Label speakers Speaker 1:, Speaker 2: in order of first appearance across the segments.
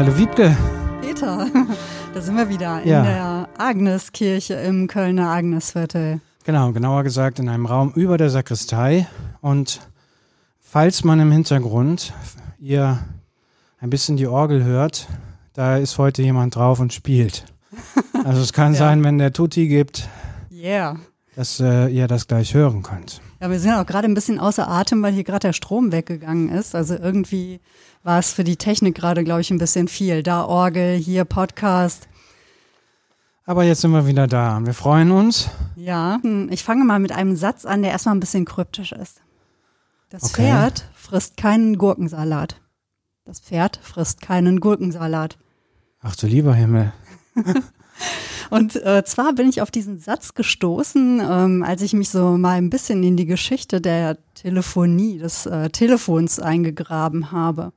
Speaker 1: Hallo Wiebke.
Speaker 2: Peter, da sind wir wieder
Speaker 1: Ja.
Speaker 2: in der Agneskirche im Kölner Agnesviertel.
Speaker 1: Genau, genauer gesagt in einem Raum über der Sakristei. Und falls man im Hintergrund ihr ein bisschen die Orgel hört, da ist heute jemand drauf und spielt. Also es kann
Speaker 2: Ja.
Speaker 1: sein, wenn der Tutti gibt,
Speaker 2: Yeah.
Speaker 1: dass äh, ihr das gleich hören könnt.
Speaker 2: Ja, wir sind auch gerade ein bisschen außer Atem, weil hier gerade der Strom weggegangen ist. Also irgendwie war es für die Technik gerade, glaube ich, ein bisschen viel. Da Orgel, hier Podcast.
Speaker 1: Aber jetzt sind wir wieder da und wir freuen uns.
Speaker 2: Ja, hm, ich fange mal mit einem Satz an, der erstmal ein bisschen kryptisch ist. Das
Speaker 1: Okay.
Speaker 2: Pferd frisst keinen Gurkensalat. Das Pferd frisst keinen Gurkensalat.
Speaker 1: Ach du lieber Himmel.
Speaker 2: Und äh, zwar bin ich auf diesen Satz gestoßen, ähm, als ich mich so mal ein bisschen in die Geschichte der Telefonie, des äh, Telefons eingegraben habe.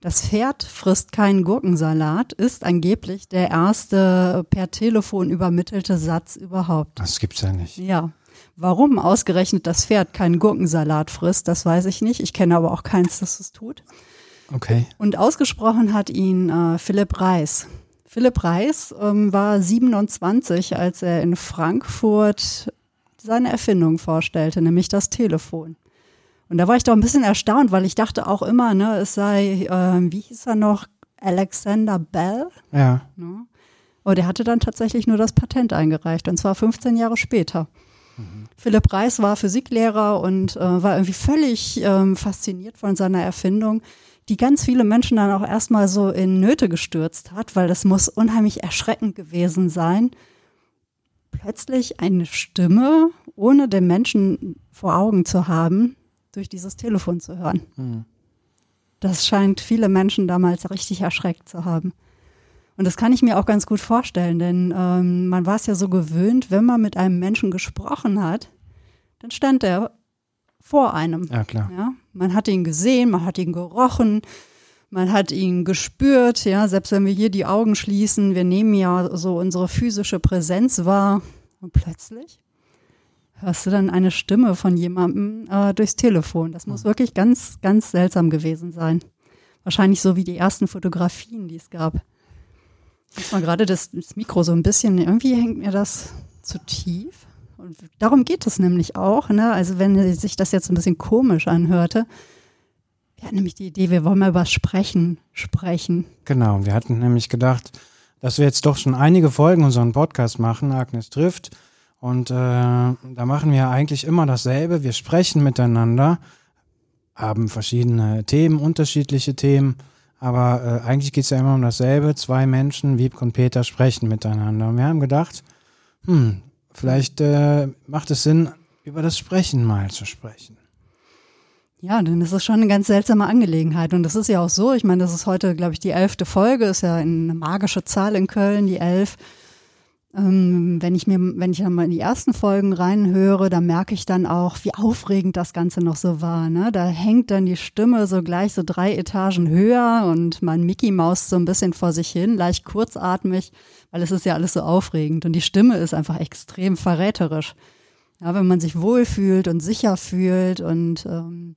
Speaker 2: Das Pferd frisst keinen Gurkensalat ist angeblich der erste per Telefon übermittelte Satz überhaupt.
Speaker 1: Das gibt's ja nicht.
Speaker 2: Ja. Warum ausgerechnet das Pferd keinen Gurkensalat frisst, das weiß ich nicht. Ich kenne aber auch keins, das es tut.
Speaker 1: Okay.
Speaker 2: Und ausgesprochen hat ihn äh, Philipp Reis. Philipp Reis ähm, war 27, als er in Frankfurt seine Erfindung vorstellte, nämlich das Telefon. Und da war ich doch ein bisschen erstaunt, weil ich dachte auch immer, ne, es sei, ähm, wie hieß er noch, Alexander Bell.
Speaker 1: Ja.
Speaker 2: Ne? Aber der hatte dann tatsächlich nur das Patent eingereicht, und zwar 15 Jahre später. Philipp Reis war Physiklehrer und äh, war irgendwie völlig ähm, fasziniert von seiner Erfindung, die ganz viele Menschen dann auch erstmal so in Nöte gestürzt hat, weil das muss unheimlich erschreckend gewesen sein. Plötzlich eine Stimme, ohne den Menschen vor Augen zu haben, durch dieses Telefon zu hören.
Speaker 1: Hm.
Speaker 2: Das scheint viele Menschen damals richtig erschreckt zu haben. Und das kann ich mir auch ganz gut vorstellen, denn ähm, man war es ja so gewöhnt, wenn man mit einem Menschen gesprochen hat, dann stand er vor einem.
Speaker 1: Ja, klar.
Speaker 2: Ja? Man hat ihn gesehen, man hat ihn gerochen, man hat ihn gespürt, ja, selbst wenn wir hier die Augen schließen, wir nehmen ja so unsere physische Präsenz wahr und plötzlich hörst du dann eine Stimme von jemandem äh, durchs Telefon. Das muss wirklich ganz, ganz seltsam gewesen sein. Wahrscheinlich so wie die ersten Fotografien, die es gab. Jetzt mal gerade das, das Mikro so ein bisschen, irgendwie hängt mir das zu tief. Und darum geht es nämlich auch. Ne? Also wenn sich das jetzt ein bisschen komisch anhörte, wir hatten nämlich die Idee, wir wollen mal über Sprechen sprechen.
Speaker 1: Genau, wir hatten nämlich gedacht, dass wir jetzt doch schon einige Folgen unseren Podcast machen, Agnes trifft. Und äh, da machen wir eigentlich immer dasselbe. Wir sprechen miteinander, haben verschiedene Themen, unterschiedliche Themen. Aber äh, eigentlich geht es ja immer um dasselbe. Zwei Menschen, Wiebke und Peter, sprechen miteinander. Und wir haben gedacht, hm, vielleicht äh, macht es Sinn, über das Sprechen mal zu sprechen.
Speaker 2: Ja, denn das ist schon eine ganz seltsame Angelegenheit. Und das ist ja auch so, ich meine, das ist heute, glaube ich, die elfte Folge, ist ja eine magische Zahl in Köln, die elf. Ähm, wenn ich mir, wenn ich dann mal in die ersten Folgen reinhöre, dann merke ich dann auch, wie aufregend das Ganze noch so war. Ne? Da hängt dann die Stimme so gleich so drei Etagen höher und mein Mickey Maus so ein bisschen vor sich hin, leicht kurzatmig, weil es ist ja alles so aufregend. Und die Stimme ist einfach extrem verräterisch. Ja, wenn man sich wohlfühlt und sicher fühlt und ähm,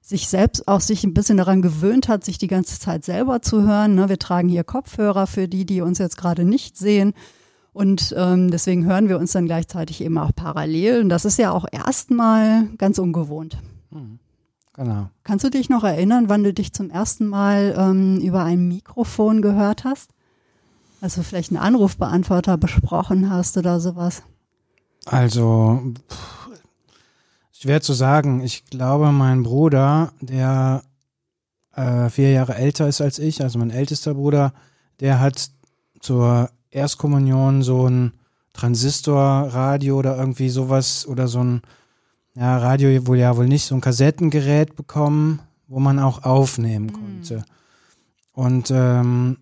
Speaker 2: sich selbst auch sich ein bisschen daran gewöhnt hat, sich die ganze Zeit selber zu hören. Ne? Wir tragen hier Kopfhörer für die, die uns jetzt gerade nicht sehen. Und ähm, deswegen hören wir uns dann gleichzeitig eben auch parallel. Und das ist ja auch erstmal ganz ungewohnt.
Speaker 1: Genau.
Speaker 2: Kannst du dich noch erinnern, wann du dich zum ersten Mal ähm, über ein Mikrofon gehört hast? Also vielleicht einen Anrufbeantworter besprochen hast oder sowas?
Speaker 1: Also, pff, schwer zu sagen. Ich glaube, mein Bruder, der äh, vier Jahre älter ist als ich, also mein ältester Bruder, der hat zur Erstkommunion so ein Transistorradio oder irgendwie sowas oder so ein ja, Radio wohl ja wohl nicht, so ein Kassettengerät bekommen, wo man auch aufnehmen konnte. Und ähm,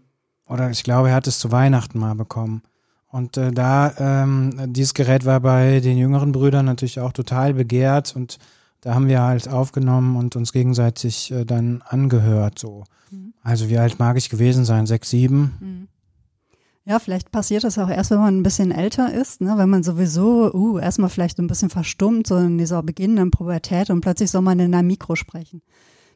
Speaker 1: oder ich glaube, er hat es zu Weihnachten mal bekommen. Und äh, da, ähm, dieses Gerät war bei den jüngeren Brüdern natürlich auch total begehrt und da haben wir halt aufgenommen und uns gegenseitig äh, dann angehört. So. Also wie alt mag ich gewesen sein? Sechs, sieben?
Speaker 2: Ja, vielleicht passiert das auch erst, wenn man ein bisschen älter ist, ne? wenn man sowieso uh, erstmal vielleicht ein bisschen verstummt, so in dieser beginnenden Pubertät und plötzlich soll man in einem Mikro sprechen.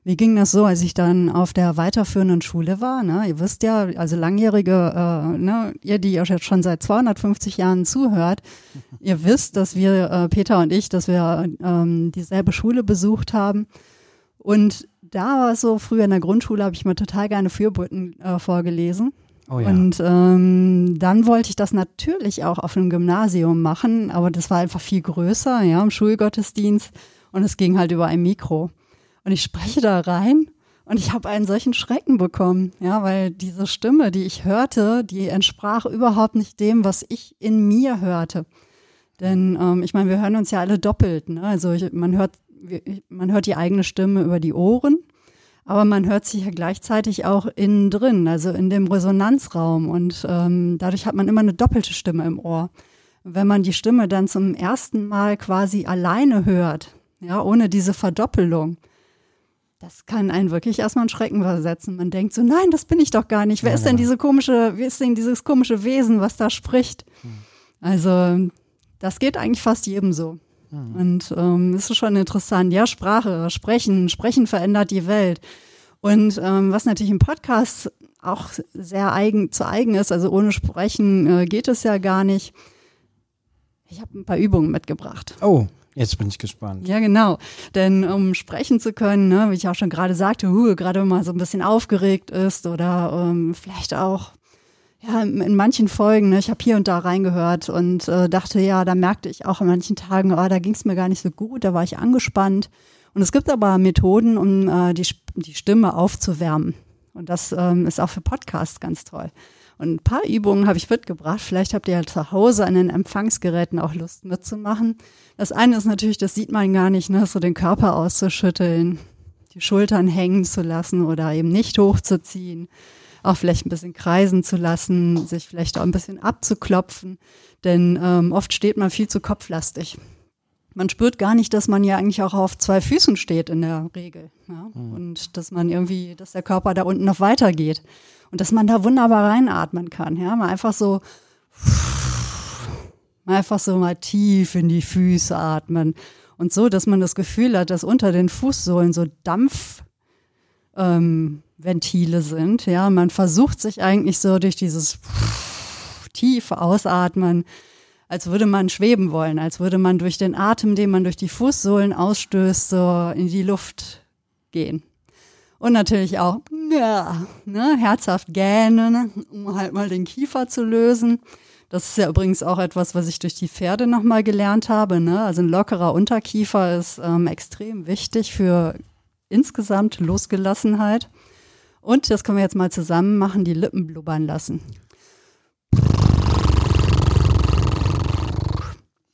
Speaker 2: Wie ging das so, als ich dann auf der weiterführenden Schule war? Ne? Ihr wisst ja, also langjährige, äh, ne, ihr, die ihr jetzt schon seit 250 Jahren zuhört, ihr wisst, dass wir, äh, Peter und ich, dass wir ähm, dieselbe Schule besucht haben. Und da war es so, früher in der Grundschule habe ich mir total gerne Fürboten äh, vorgelesen.
Speaker 1: Oh ja.
Speaker 2: Und ähm, dann wollte ich das natürlich auch auf einem Gymnasium machen, aber das war einfach viel größer, ja, im Schulgottesdienst. Und es ging halt über ein Mikro. Und ich spreche da rein und ich habe einen solchen Schrecken bekommen, ja, weil diese Stimme, die ich hörte, die entsprach überhaupt nicht dem, was ich in mir hörte. Denn ähm, ich meine, wir hören uns ja alle doppelt. Ne? Also ich, man hört, man hört die eigene Stimme über die Ohren, aber man hört sich ja gleichzeitig auch innen drin, also in dem Resonanzraum. Und ähm, dadurch hat man immer eine doppelte Stimme im Ohr. Wenn man die Stimme dann zum ersten Mal quasi alleine hört, ja, ohne diese Verdoppelung, das kann einen wirklich erstmal einen Schrecken versetzen. Man denkt so, nein, das bin ich doch gar nicht. Wer
Speaker 1: Ja,
Speaker 2: ist denn diese komische, wie ist denn dieses komische Wesen, was da spricht? Also, das geht eigentlich fast jedem so. Und ähm, es ist schon interessant. Ja, Sprache, Sprechen, Sprechen verändert die Welt. Und ähm, was natürlich im Podcast auch sehr eigen zu eigen ist, also ohne Sprechen äh, geht es ja gar nicht. Ich habe ein paar Übungen mitgebracht.
Speaker 1: Oh, jetzt bin ich gespannt.
Speaker 2: Ja, genau. Denn um sprechen zu können, ne, wie ich auch schon gerade sagte, huh, gerade wenn man so ein bisschen aufgeregt ist oder ähm, vielleicht auch ja, in, manchen Folgen, ne, ich habe hier und da reingehört und äh, dachte, ja, da merkte ich auch an manchen Tagen, oh, da ging es mir gar nicht so gut, da war ich angespannt. Und es gibt aber Methoden, um äh, die, die Stimme aufzuwärmen. Und das ähm, ist auch für Podcasts ganz toll. Und ein paar Übungen habe ich mitgebracht. Vielleicht habt ihr ja zu Hause an den Empfangsgeräten auch Lust mitzumachen. Das eine ist natürlich, das sieht man gar nicht, ne, so den Körper auszuschütteln, die Schultern hängen zu lassen oder eben nicht hochzuziehen, auch vielleicht ein bisschen kreisen zu lassen, sich vielleicht auch ein bisschen abzuklopfen, denn ähm, oft steht man viel zu kopflastig. Man spürt gar nicht, dass man ja eigentlich auch auf zwei Füßen steht in der Regel. Ja? Und dass man irgendwie, dass der Körper da unten noch weitergeht. Und dass man da wunderbar reinatmen kann. Ja, mal einfach so, mal einfach so mal tief in die Füße atmen. Und so, dass man das Gefühl hat, dass unter den Fußsohlen so Dampf, ähm, Ventile sind. Ja, man versucht sich eigentlich so durch dieses tiefe Ausatmen, als würde man schweben wollen, als würde man durch den Atem, den man durch die Fußsohlen ausstößt, so in die Luft gehen. Und natürlich auch ja, ne, herzhaft gähnen, um halt mal den Kiefer zu lösen. Das ist ja übrigens auch etwas, was ich durch die Pferde nochmal gelernt habe. Ne? Also ein lockerer Unterkiefer ist ähm, extrem wichtig für insgesamt Losgelassenheit. Und das können wir jetzt mal zusammen machen, die Lippen blubbern lassen.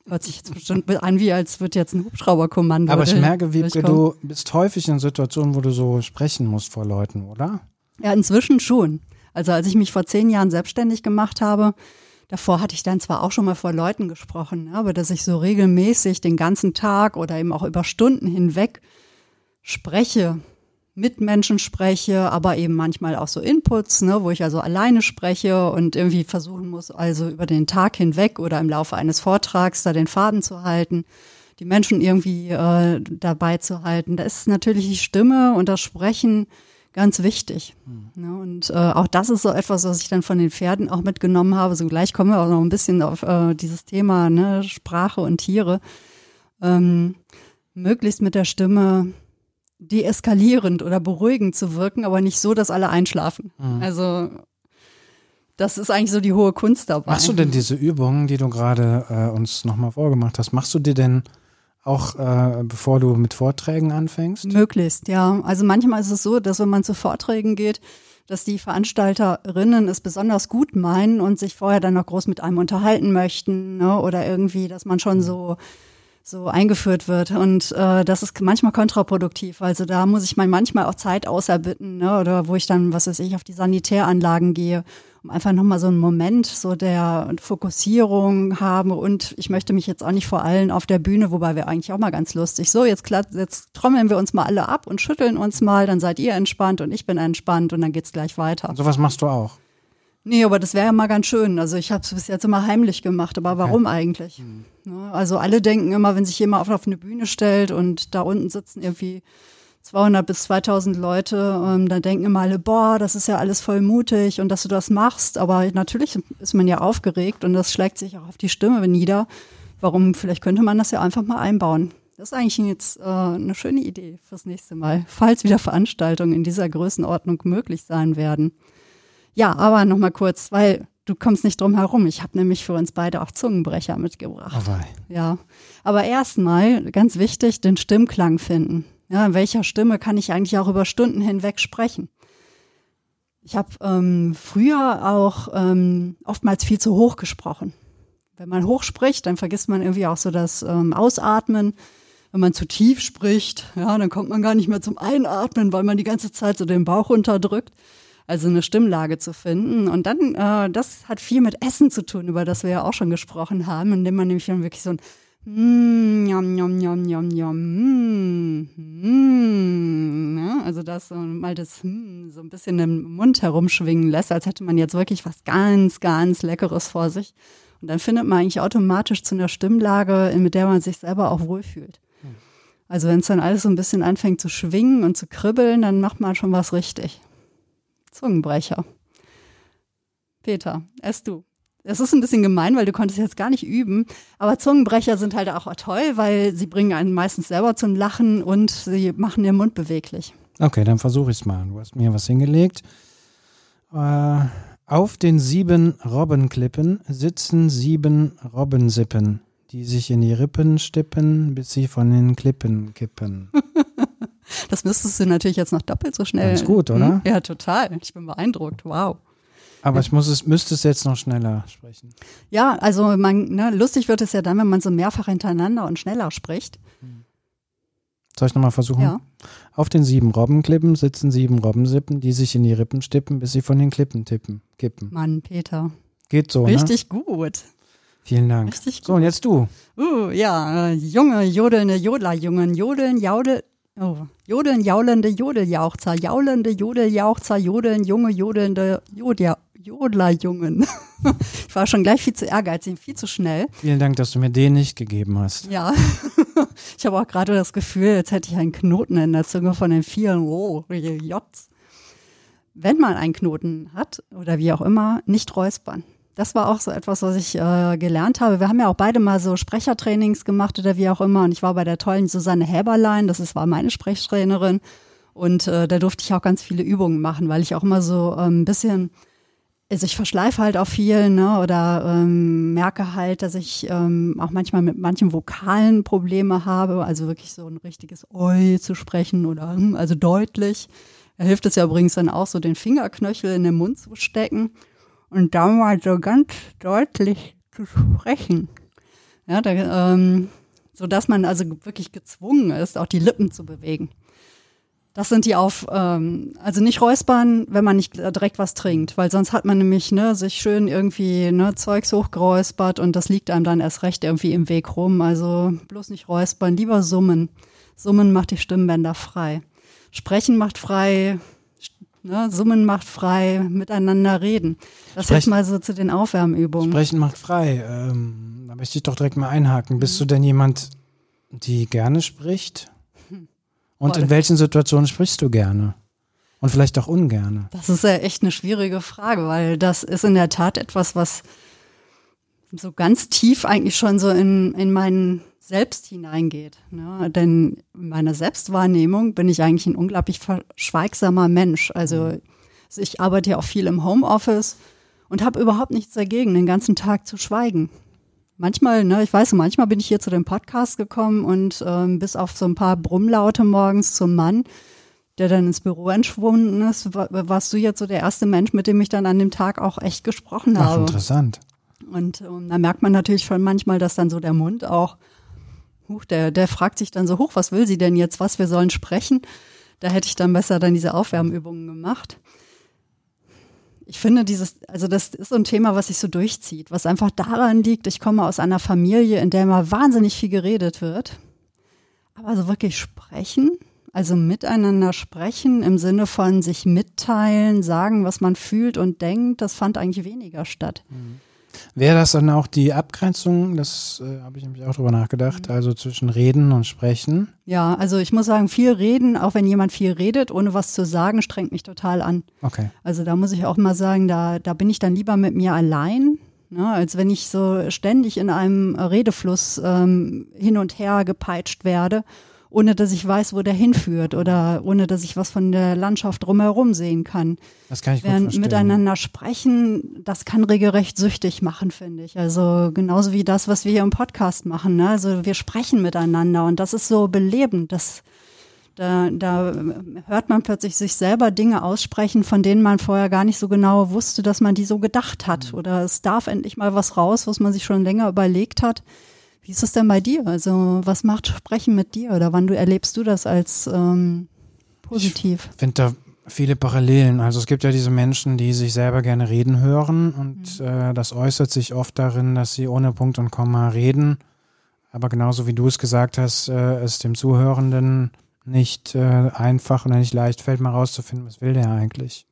Speaker 2: Hört sich jetzt bestimmt an, wie als wird jetzt ein Hubschrauberkommando.
Speaker 1: Aber ich merke, Wiebke, du bist häufig in Situationen, wo du so sprechen musst vor Leuten, oder?
Speaker 2: Ja, inzwischen schon. Also als ich mich vor zehn Jahren selbstständig gemacht habe, davor hatte ich dann zwar auch schon mal vor Leuten gesprochen, ne, aber dass ich so regelmäßig den ganzen Tag oder eben auch über Stunden hinweg spreche, mit Menschen spreche, aber eben manchmal auch so Inputs, ne, wo ich also alleine spreche und irgendwie versuchen muss, also über den Tag hinweg oder im Laufe eines Vortrags da den Faden zu halten, die Menschen irgendwie äh, dabei zu halten. Da ist natürlich die Stimme und das Sprechen ganz wichtig. Ne, und äh, auch das ist so etwas, was ich dann von den Pferden auch mitgenommen habe. So gleich kommen wir auch noch ein bisschen auf äh, dieses Thema ne, Sprache und Tiere. Ähm, möglichst mit der Stimme deeskalierend oder beruhigend zu wirken, aber nicht so, dass alle einschlafen. Also das ist eigentlich so die hohe Kunst dabei.
Speaker 1: Machst du denn diese Übungen, die du gerade äh, uns nochmal vorgemacht hast, machst du die denn auch, äh, bevor du mit Vorträgen anfängst?
Speaker 2: Möglichst, ja. Also manchmal ist es so, dass wenn man zu Vorträgen geht, dass die Veranstalterinnen es besonders gut meinen und sich vorher dann noch groß mit einem unterhalten möchten, ne? oder irgendwie, dass man schon so so eingeführt wird und äh, das ist manchmal kontraproduktiv. Also da muss ich mal manchmal auch Zeit auserbitten, ne? oder wo ich dann, was weiß ich, auf die Sanitäranlagen gehe, um einfach nochmal so einen Moment so der Fokussierung habe und ich möchte mich jetzt auch nicht vor allen auf der Bühne, wobei wir eigentlich auch mal ganz lustig, so jetzt, jetzt trommeln wir uns mal alle ab und schütteln uns mal, dann seid ihr entspannt und ich bin entspannt und dann geht's gleich weiter.
Speaker 1: Sowas machst du auch.
Speaker 2: Nee, aber das wäre ja mal ganz schön. Also ich habe es bis jetzt immer heimlich gemacht, aber warum eigentlich? Ne? Also alle denken immer, wenn sich jemand auf, auf eine Bühne stellt und da unten sitzen irgendwie 200 bis 2000 Leute, ähm, dann denken immer alle, boah, das ist ja alles voll mutig und dass du das machst. Aber natürlich ist man ja aufgeregt und das schlägt sich auch auf die Stimme nieder. Warum, vielleicht könnte man das ja einfach mal einbauen. Das ist eigentlich jetzt äh, eine schöne Idee fürs nächste Mal, falls wieder Veranstaltungen in dieser Größenordnung möglich sein werden. Ja, aber nochmal kurz, weil du kommst nicht drum herum. Ich habe nämlich für uns beide auch Zungenbrecher mitgebracht.
Speaker 1: Aber
Speaker 2: Ja, aber erstmal ganz wichtig, den Stimmklang finden. Ja, in welcher Stimme kann ich eigentlich auch über Stunden hinweg sprechen? Ich habe ähm, früher auch ähm, oftmals viel zu hoch gesprochen. Wenn man hoch spricht, dann vergisst man irgendwie auch so das ähm, Ausatmen. Wenn man zu tief spricht, ja, dann kommt man gar nicht mehr zum Einatmen, weil man die ganze Zeit so den Bauch unterdrückt. Also eine Stimmlage zu finden. Und dann, äh, das hat viel mit Essen zu tun, über das wir ja auch schon gesprochen haben, indem man nämlich dann wirklich so ein Mm, Njam, njam, njam, njam, njam, mm, mm, ne? Also das so mal das mm, so ein bisschen im Mund herumschwingen lässt, als hätte man jetzt wirklich was ganz, ganz Leckeres vor sich. Und dann findet man eigentlich automatisch zu einer Stimmlage, mit der man sich selber auch wohlfühlt. Also wenn es dann alles so ein bisschen anfängt zu schwingen und zu kribbeln, dann macht man schon was richtig. Zungenbrecher. Peter, erst du. Es ist ein bisschen gemein, weil du konntest jetzt gar nicht üben. Aber Zungenbrecher sind halt auch toll, weil sie bringen einen meistens selber zum Lachen und sie machen den Mund beweglich.
Speaker 1: okay, dann versuche ich es mal. Du hast mir was hingelegt. Äh, auf den sieben Robbenklippen sitzen sieben Robbensippen, die sich in die Rippen stippen, bis sie von den Klippen kippen.
Speaker 2: Das müsstest du natürlich jetzt noch doppelt so schnell.
Speaker 1: Ganz gut, oder?
Speaker 2: Hm? Ja, total. Ich bin beeindruckt. Wow.
Speaker 1: Aber ich muss es, müsste es jetzt noch schneller sprechen.
Speaker 2: Ja, also man, ne, lustig wird es ja dann, wenn man so mehrfach hintereinander und schneller spricht.
Speaker 1: Soll ich nochmal versuchen?
Speaker 2: Ja.
Speaker 1: Auf den sieben Robbenklippen sitzen sieben Robbensippen, die sich in die Rippen stippen, bis sie von den Klippen tippen, kippen.
Speaker 2: Mann, Peter.
Speaker 1: Geht so, ne?
Speaker 2: Richtig gut.
Speaker 1: Vielen Dank.
Speaker 2: Richtig
Speaker 1: So, und jetzt du.
Speaker 2: Uh, ja, äh, junge, jodelnde Jodlerjungen, jodeln, jaudel, oh, jodeln, jaulende Jodeljauchzer, jaulende Jodeljauchzer, jodeln, junge, jodelnde Jodja, Jodlerjungen. ich war schon gleich viel zu ehrgeizig, viel zu schnell.
Speaker 1: Vielen Dank, dass du mir den nicht gegeben hast.
Speaker 2: Ja, ich habe auch gerade das Gefühl, jetzt hätte ich einen Knoten in der Zunge von den vielen Oh, Jots. Wenn man einen Knoten hat oder wie auch immer, nicht räuspern. Das war auch so etwas, was ich äh, gelernt habe. Wir haben ja auch beide mal so Sprechertrainings gemacht oder wie auch immer. Und ich war bei der tollen Susanne Häberlein, das ist, war meine Sprechtrainerin. Und äh, da durfte ich auch ganz viele Übungen machen, weil ich auch immer so ähm, ein bisschen, also ich verschleife halt auch viel, ne, oder ähm, merke halt, dass ich ähm, auch manchmal mit manchen Vokalen Probleme habe, also wirklich so ein richtiges Oi zu sprechen oder hm, also deutlich. Da hilft es ja übrigens dann auch so, den Fingerknöchel in den Mund zu stecken und da mal so ganz deutlich zu sprechen. Ja, da, ähm, so dass man also wirklich gezwungen ist, auch die Lippen zu bewegen. Das sind die auf, ähm, also nicht räuspern, wenn man nicht direkt was trinkt, weil sonst hat man nämlich ne, sich schön irgendwie ne, Zeugs hochgeräuspert und das liegt einem dann erst recht irgendwie im Weg rum. Also bloß nicht räuspern, lieber summen. Summen macht die Stimmbänder frei. Sprechen macht frei, ne, Summen macht frei, miteinander reden. Das
Speaker 1: Sprechen-
Speaker 2: jetzt mal so zu den Aufwärmübungen.
Speaker 1: Sprechen macht frei. Ähm, da möchte ich doch direkt mal einhaken. Bist du denn jemand, die gerne spricht? Und in
Speaker 2: Voll.
Speaker 1: welchen Situationen sprichst du gerne? Und vielleicht auch ungerne?
Speaker 2: Das ist ja echt eine schwierige Frage, weil das ist in der Tat etwas, was so ganz tief eigentlich schon so in, in meinen Selbst hineingeht. Ne? Denn in meiner Selbstwahrnehmung bin ich eigentlich ein unglaublich verschweigsamer Mensch. Also ich arbeite ja auch viel im Homeoffice und habe überhaupt nichts dagegen, den ganzen Tag zu schweigen. Manchmal, ne, ich weiß, manchmal bin ich hier zu dem Podcast gekommen und ähm, bis auf so ein paar Brummlaute morgens zum Mann, der dann ins Büro entschwunden ist, wa- warst du jetzt so der erste Mensch, mit dem ich dann an dem Tag auch echt gesprochen
Speaker 1: Ach,
Speaker 2: habe.
Speaker 1: interessant.
Speaker 2: Und ähm, da merkt man natürlich schon manchmal, dass dann so der Mund auch, huch, der, der fragt sich dann so, hoch, was will sie denn jetzt, was wir sollen sprechen? Da hätte ich dann besser dann diese Aufwärmübungen gemacht. Ich finde dieses, also das ist so ein Thema, was sich so durchzieht, was einfach daran liegt, ich komme aus einer Familie, in der immer wahnsinnig viel geredet wird. Aber so wirklich sprechen, also miteinander sprechen im Sinne von sich mitteilen, sagen, was man fühlt und denkt, das fand eigentlich weniger statt.
Speaker 1: Wäre das dann auch die Abgrenzung, das äh, habe ich nämlich auch drüber nachgedacht, mhm. also zwischen Reden und Sprechen?
Speaker 2: Ja, also ich muss sagen, viel reden, auch wenn jemand viel redet, ohne was zu sagen, strengt mich total an.
Speaker 1: Okay.
Speaker 2: Also da muss ich auch mal sagen, da, da bin ich dann lieber mit mir allein, ne, als wenn ich so ständig in einem Redefluss ähm, hin und her gepeitscht werde ohne dass ich weiß, wo der hinführt oder ohne dass ich was von der Landschaft drumherum sehen kann.
Speaker 1: Das kann ich
Speaker 2: Während gut verstehen. miteinander sprechen, das kann regelrecht süchtig machen, finde ich. Also genauso wie das, was wir hier im Podcast machen. Ne? Also wir sprechen miteinander und das ist so belebend. Das, da, da hört man plötzlich sich selber Dinge aussprechen, von denen man vorher gar nicht so genau wusste, dass man die so gedacht hat. Mhm. Oder es darf endlich mal was raus, was man sich schon länger überlegt hat. Wie ist es denn bei dir? Also was macht Sprechen mit dir oder wann du erlebst du das als ähm, positiv?
Speaker 1: Ich finde da viele Parallelen. Also es gibt ja diese Menschen, die sich selber gerne reden hören und mhm. äh, das äußert sich oft darin, dass sie ohne Punkt und Komma reden. Aber genauso wie du es gesagt hast, äh, es dem Zuhörenden nicht äh, einfach oder nicht leicht fällt, mal rauszufinden, was will der eigentlich.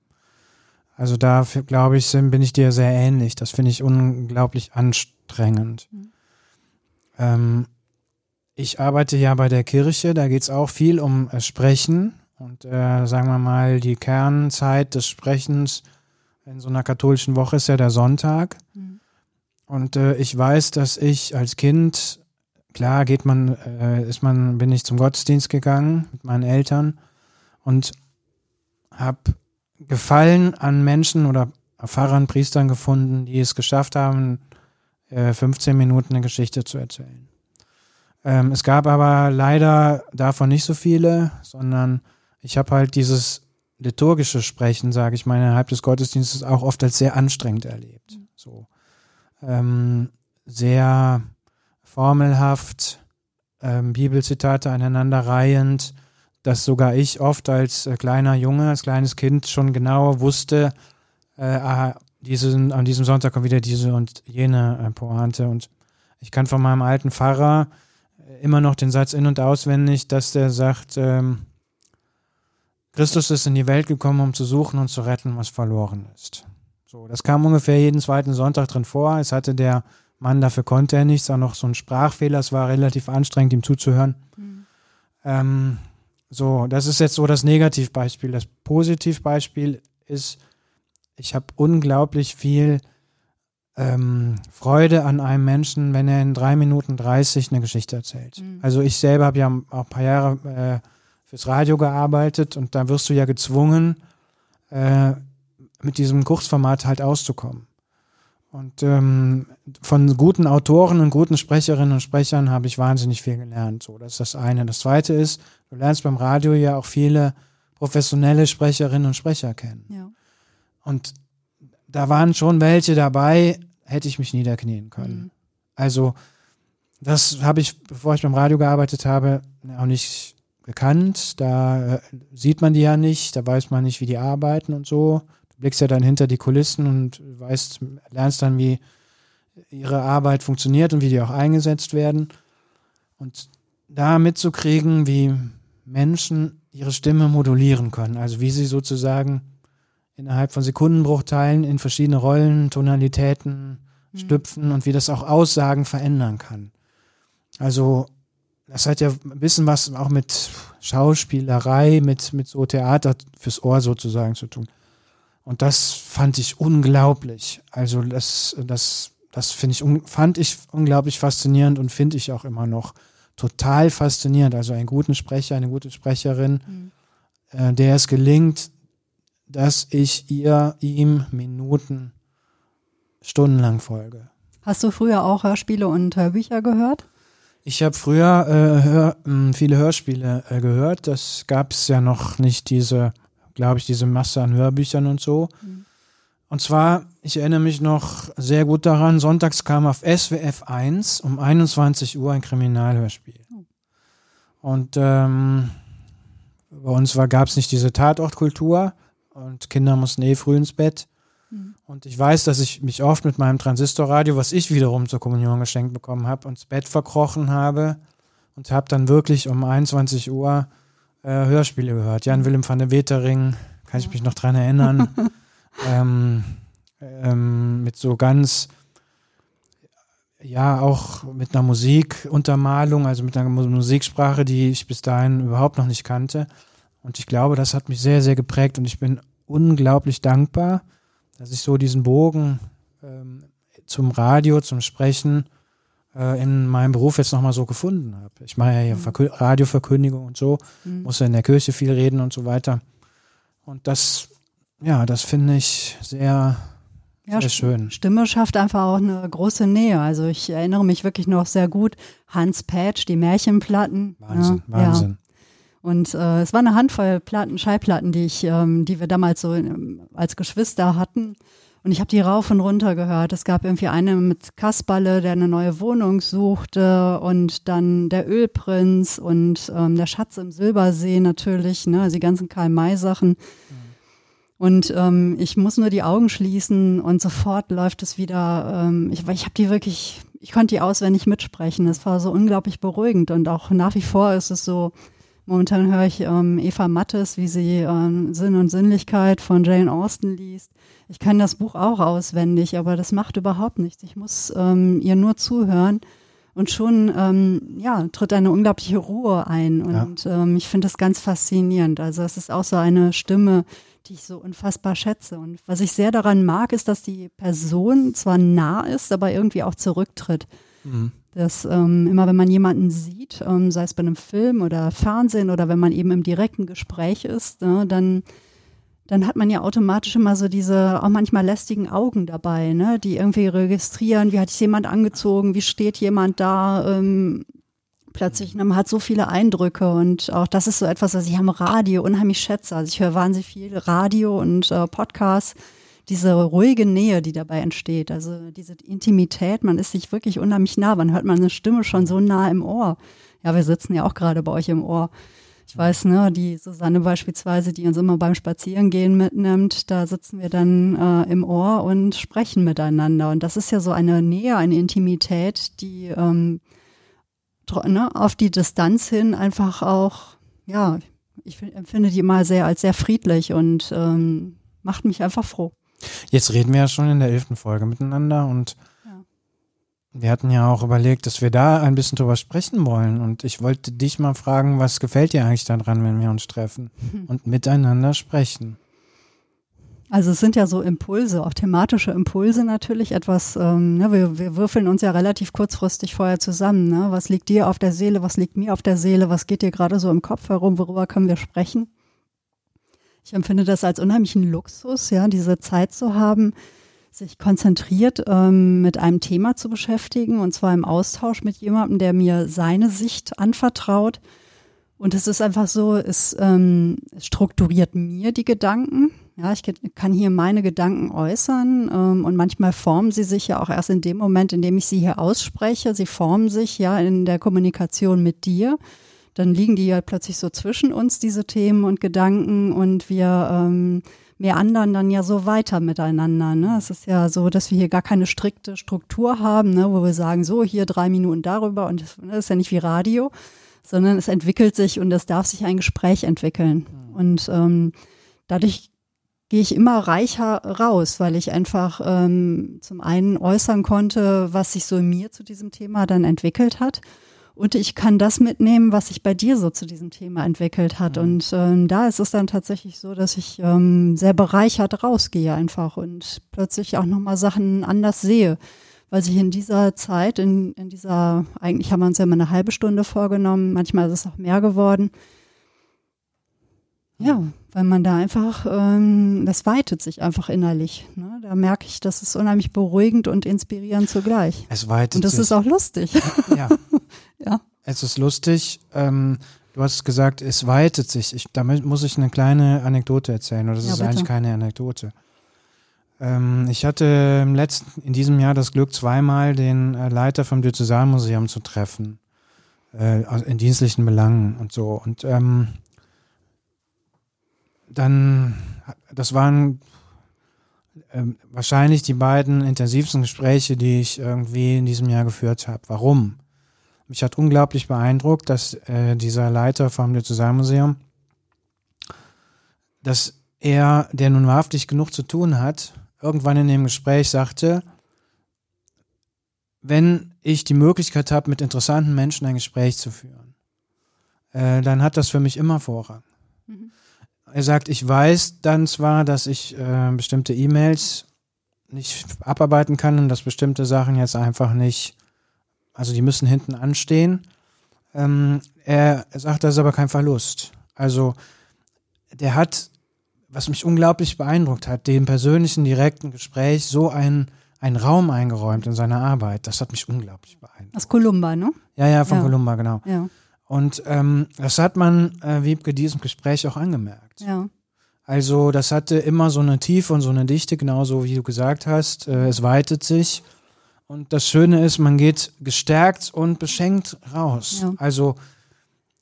Speaker 1: Also da glaube ich, bin ich dir sehr ähnlich. Das finde ich unglaublich anstrengend. Mhm. Ähm, ich arbeite ja bei der Kirche, da geht es auch viel um äh, Sprechen und äh, sagen wir mal, die Kernzeit des Sprechens in so einer katholischen Woche ist ja der Sonntag. Mhm. Und äh, ich weiß, dass ich als Kind, klar geht man, äh, ist man, bin ich zum Gottesdienst gegangen mit meinen Eltern und habe Gefallen an Menschen oder Pfarrern, Priestern gefunden, die es geschafft haben, 15 äh, Minuten eine Geschichte zu erzählen. Ähm, es gab aber leider davon nicht so viele, sondern ich habe halt dieses liturgische Sprechen, sage ich mal, innerhalb des Gottesdienstes auch oft als sehr anstrengend erlebt. So ähm, sehr formelhaft, ähm, Bibelzitate aneinanderreihend, dass sogar ich oft als äh, kleiner Junge, als kleines Kind schon genau wusste, äh, aha, diesen, an diesem Sonntag kommt wieder diese und jene äh, Pointe. Und ich kann von meinem alten Pfarrer äh, immer noch den Satz in- und auswendig, dass der sagt, ähm, Christus ist in die Welt gekommen, um zu suchen und zu retten, was verloren ist. So, das kam ungefähr jeden zweiten Sonntag drin vor. Es hatte der Mann, dafür konnte er nichts, auch noch so ein Sprachfehler. Es war relativ anstrengend, ihm zuzuhören. Mhm. Ähm, so, das ist jetzt so das Negativbeispiel. Das Positivbeispiel ist, ich habe unglaublich viel ähm, Freude an einem Menschen, wenn er in drei Minuten 30 eine Geschichte erzählt. Mhm. Also ich selber habe ja auch ein paar Jahre äh, fürs Radio gearbeitet und da wirst du ja gezwungen, äh, mit diesem Kurzformat halt auszukommen. Und ähm, von guten Autoren und guten Sprecherinnen und Sprechern habe ich wahnsinnig viel gelernt. So, das ist das eine. Das zweite ist, du lernst beim Radio ja auch viele professionelle Sprecherinnen und Sprecher kennen. Ja. Und da waren schon welche dabei, hätte ich mich niederknien können. Mhm. Also, das habe ich, bevor ich beim Radio gearbeitet habe, auch nicht gekannt. Da äh, sieht man die ja nicht, da weiß man nicht, wie die arbeiten und so. Du blickst ja dann hinter die Kulissen und weißt, lernst dann, wie ihre Arbeit funktioniert und wie die auch eingesetzt werden. Und da mitzukriegen, wie Menschen ihre Stimme modulieren können, also wie sie sozusagen innerhalb von Sekundenbruchteilen in verschiedene Rollen, Tonalitäten mhm. stüpfen und wie das auch Aussagen verändern kann. Also das hat ja ein bisschen was auch mit Schauspielerei, mit, mit so Theater fürs Ohr sozusagen zu tun. Und das fand ich unglaublich. Also das, das, das finde ich, fand ich unglaublich faszinierend und finde ich auch immer noch total faszinierend. Also einen guten Sprecher, eine gute Sprecherin, mhm. äh, der es gelingt, dass ich ihr, ihm Minuten, stundenlang folge.
Speaker 2: Hast du früher auch Hörspiele und Hörbücher gehört?
Speaker 1: Ich habe früher äh, hör, hm, viele Hörspiele äh, gehört. Das gab es ja noch nicht, diese, glaube ich, diese Masse an Hörbüchern und so. Mhm. Und zwar, ich erinnere mich noch sehr gut daran, sonntags kam auf SWF 1 um 21 Uhr ein Kriminalhörspiel. Oh. Und ähm, bei uns gab es nicht diese Tatortkultur und Kinder mussten eh früh ins Bett. Mhm. Und ich weiß, dass ich mich oft mit meinem Transistorradio, was ich wiederum zur Kommunion geschenkt bekommen habe, ins Bett verkrochen habe und habe dann wirklich um 21 Uhr äh, Hörspiele gehört. Jan Willem van der Wetering, kann ich mich noch dran erinnern, ähm, ähm, mit so ganz ja auch mit einer Musikuntermalung, also mit einer Musiksprache, die ich bis dahin überhaupt noch nicht kannte. Und ich glaube, das hat mich sehr, sehr geprägt und ich bin unglaublich dankbar, dass ich so diesen Bogen ähm, zum Radio, zum Sprechen äh, in meinem Beruf jetzt nochmal so gefunden habe. Ich mache ja hier mhm. Radioverkündigung und so, mhm. muss ja in der Kirche viel reden und so weiter. Und das, ja, das finde ich sehr, ja, sehr schön.
Speaker 2: Stimme schafft einfach auch eine große Nähe. Also ich erinnere mich wirklich noch sehr gut, Hans Patch, die Märchenplatten.
Speaker 1: Wahnsinn, ja, Wahnsinn.
Speaker 2: Und äh, es war eine Handvoll Platten, Schallplatten, die ich, ähm, die wir damals so in, als Geschwister hatten. Und ich habe die rauf und runter gehört. Es gab irgendwie eine mit Kasperle, der eine neue Wohnung suchte und dann der Ölprinz und ähm, der Schatz im Silbersee natürlich, ne, also die ganzen Karl-May-Sachen. Mhm. Und ähm, ich muss nur die Augen schließen und sofort läuft es wieder. Ähm, ich ich habe die wirklich, ich konnte die auswendig mitsprechen. Es war so unglaublich beruhigend und auch nach wie vor ist es so, Momentan höre ich ähm, Eva Mattes, wie sie ähm, Sinn und Sinnlichkeit von Jane Austen liest. Ich kann das Buch auch auswendig, aber das macht überhaupt nichts. Ich muss ähm, ihr nur zuhören und schon ähm, ja, tritt eine unglaubliche Ruhe ein. Und ja. ähm, ich finde das ganz faszinierend. Also es ist auch so eine Stimme, die ich so unfassbar schätze. Und was ich sehr daran mag, ist, dass die Person zwar nah ist, aber irgendwie auch zurücktritt. Mhm. Dass ähm, immer wenn man jemanden sieht, ähm, sei es bei einem Film oder Fernsehen oder wenn man eben im direkten Gespräch ist, ne, dann dann hat man ja automatisch immer so diese auch manchmal lästigen Augen dabei, ne, die irgendwie registrieren, wie hat sich jemand angezogen, wie steht jemand da, ähm, plötzlich, ne, man hat so viele Eindrücke und auch das ist so etwas, was ich am Radio unheimlich schätze. Also ich höre wahnsinnig viel Radio und äh, Podcasts diese ruhige Nähe, die dabei entsteht, also diese Intimität, man ist sich wirklich unheimlich nah, man hört meine Stimme schon so nah im Ohr. Ja, wir sitzen ja auch gerade bei euch im Ohr. Ich weiß, ne, die Susanne beispielsweise, die uns immer beim Spazierengehen mitnimmt, da sitzen wir dann äh, im Ohr und sprechen miteinander. Und das ist ja so eine Nähe, eine Intimität, die ähm, ne, auf die Distanz hin einfach auch, ja, ich empfinde die immer sehr als sehr friedlich und ähm, macht mich einfach froh.
Speaker 1: Jetzt reden wir ja schon in der elften Folge miteinander und ja. wir hatten ja auch überlegt, dass wir da ein bisschen drüber sprechen wollen. Und ich wollte dich mal fragen, was gefällt dir eigentlich daran, wenn wir uns treffen hm. und miteinander sprechen?
Speaker 2: Also es sind ja so Impulse, auch thematische Impulse natürlich. Etwas, ähm, ne, wir, wir würfeln uns ja relativ kurzfristig vorher zusammen. Ne? Was liegt dir auf der Seele, was liegt mir auf der Seele, was geht dir gerade so im Kopf herum, worüber können wir sprechen? Ich empfinde das als unheimlichen Luxus, ja, diese Zeit zu haben, sich konzentriert ähm, mit einem Thema zu beschäftigen und zwar im Austausch mit jemandem, der mir seine Sicht anvertraut. Und es ist einfach so, es, ähm, strukturiert mir die Gedanken. Ja, ich kann hier meine Gedanken äußern ähm, und manchmal formen sie sich ja auch erst in dem Moment, in dem ich sie hier ausspreche. Sie formen sich ja in der Kommunikation mit dir dann liegen die ja plötzlich so zwischen uns, diese Themen und Gedanken und wir ähm, mehr anderen dann ja so weiter miteinander. Ne? Es ist ja so, dass wir hier gar keine strikte Struktur haben, ne? wo wir sagen, so hier drei Minuten darüber und das, das ist ja nicht wie Radio, sondern es entwickelt sich und es darf sich ein Gespräch entwickeln. Mhm. Und ähm, dadurch gehe ich immer reicher raus, weil ich einfach ähm, zum einen äußern konnte, was sich so in mir zu diesem Thema dann entwickelt hat und ich kann das mitnehmen, was sich bei dir so zu diesem Thema entwickelt hat. Mhm. Und ähm, da ist es dann tatsächlich so, dass ich ähm, sehr bereichert rausgehe einfach und plötzlich auch nochmal Sachen anders sehe. Weil sich in dieser Zeit, in, in dieser, eigentlich haben wir uns ja immer eine halbe Stunde vorgenommen, manchmal ist es auch mehr geworden. Ja, weil man da einfach, ähm, das weitet sich einfach innerlich. Ne? Da merke ich, das ist unheimlich beruhigend und inspirierend zugleich.
Speaker 1: Es weitet
Speaker 2: sich. Und das
Speaker 1: sich.
Speaker 2: ist auch lustig.
Speaker 1: Ja. ja. Es ist lustig. Ähm, du hast gesagt, es weitet sich. Ich, da muss ich eine kleine Anekdote erzählen. Oder das ja, ist bitte. eigentlich keine Anekdote. Ähm, ich hatte im letzten, in diesem Jahr das Glück, zweimal den äh, Leiter vom Diözesanmuseum zu treffen. Äh, in dienstlichen Belangen und so. Und ähm, dann, das waren ähm, wahrscheinlich die beiden intensivsten Gespräche, die ich irgendwie in diesem Jahr geführt habe. Warum? Mich hat unglaublich beeindruckt, dass äh, dieser Leiter vom Diözesanmuseum, dass er, der nun wahrhaftig genug zu tun hat, irgendwann in dem Gespräch sagte, wenn ich die Möglichkeit habe, mit interessanten Menschen ein Gespräch zu führen, äh, dann hat das für mich immer Vorrang. Mhm. Er sagt, ich weiß dann zwar, dass ich äh, bestimmte E-Mails nicht abarbeiten kann und dass bestimmte Sachen jetzt einfach nicht, also die müssen hinten anstehen. Ähm, er, sagt, das ist aber kein Verlust. Also der hat, was mich unglaublich beeindruckt hat, dem persönlichen, direkten Gespräch so einen, einen Raum eingeräumt in seiner Arbeit. Das hat mich unglaublich beeindruckt.
Speaker 2: Aus Columba, ne?
Speaker 1: Ja, ja, von ja. Columba, genau. Ja. Und ähm, das hat man äh, Wiebke diesem Gespräch auch angemerkt. Ja. Also das hatte immer so eine Tiefe und so eine Dichte, genauso wie du gesagt hast. Äh, es weitet sich. Und das Schöne ist, man geht gestärkt und beschenkt raus. Ja. Also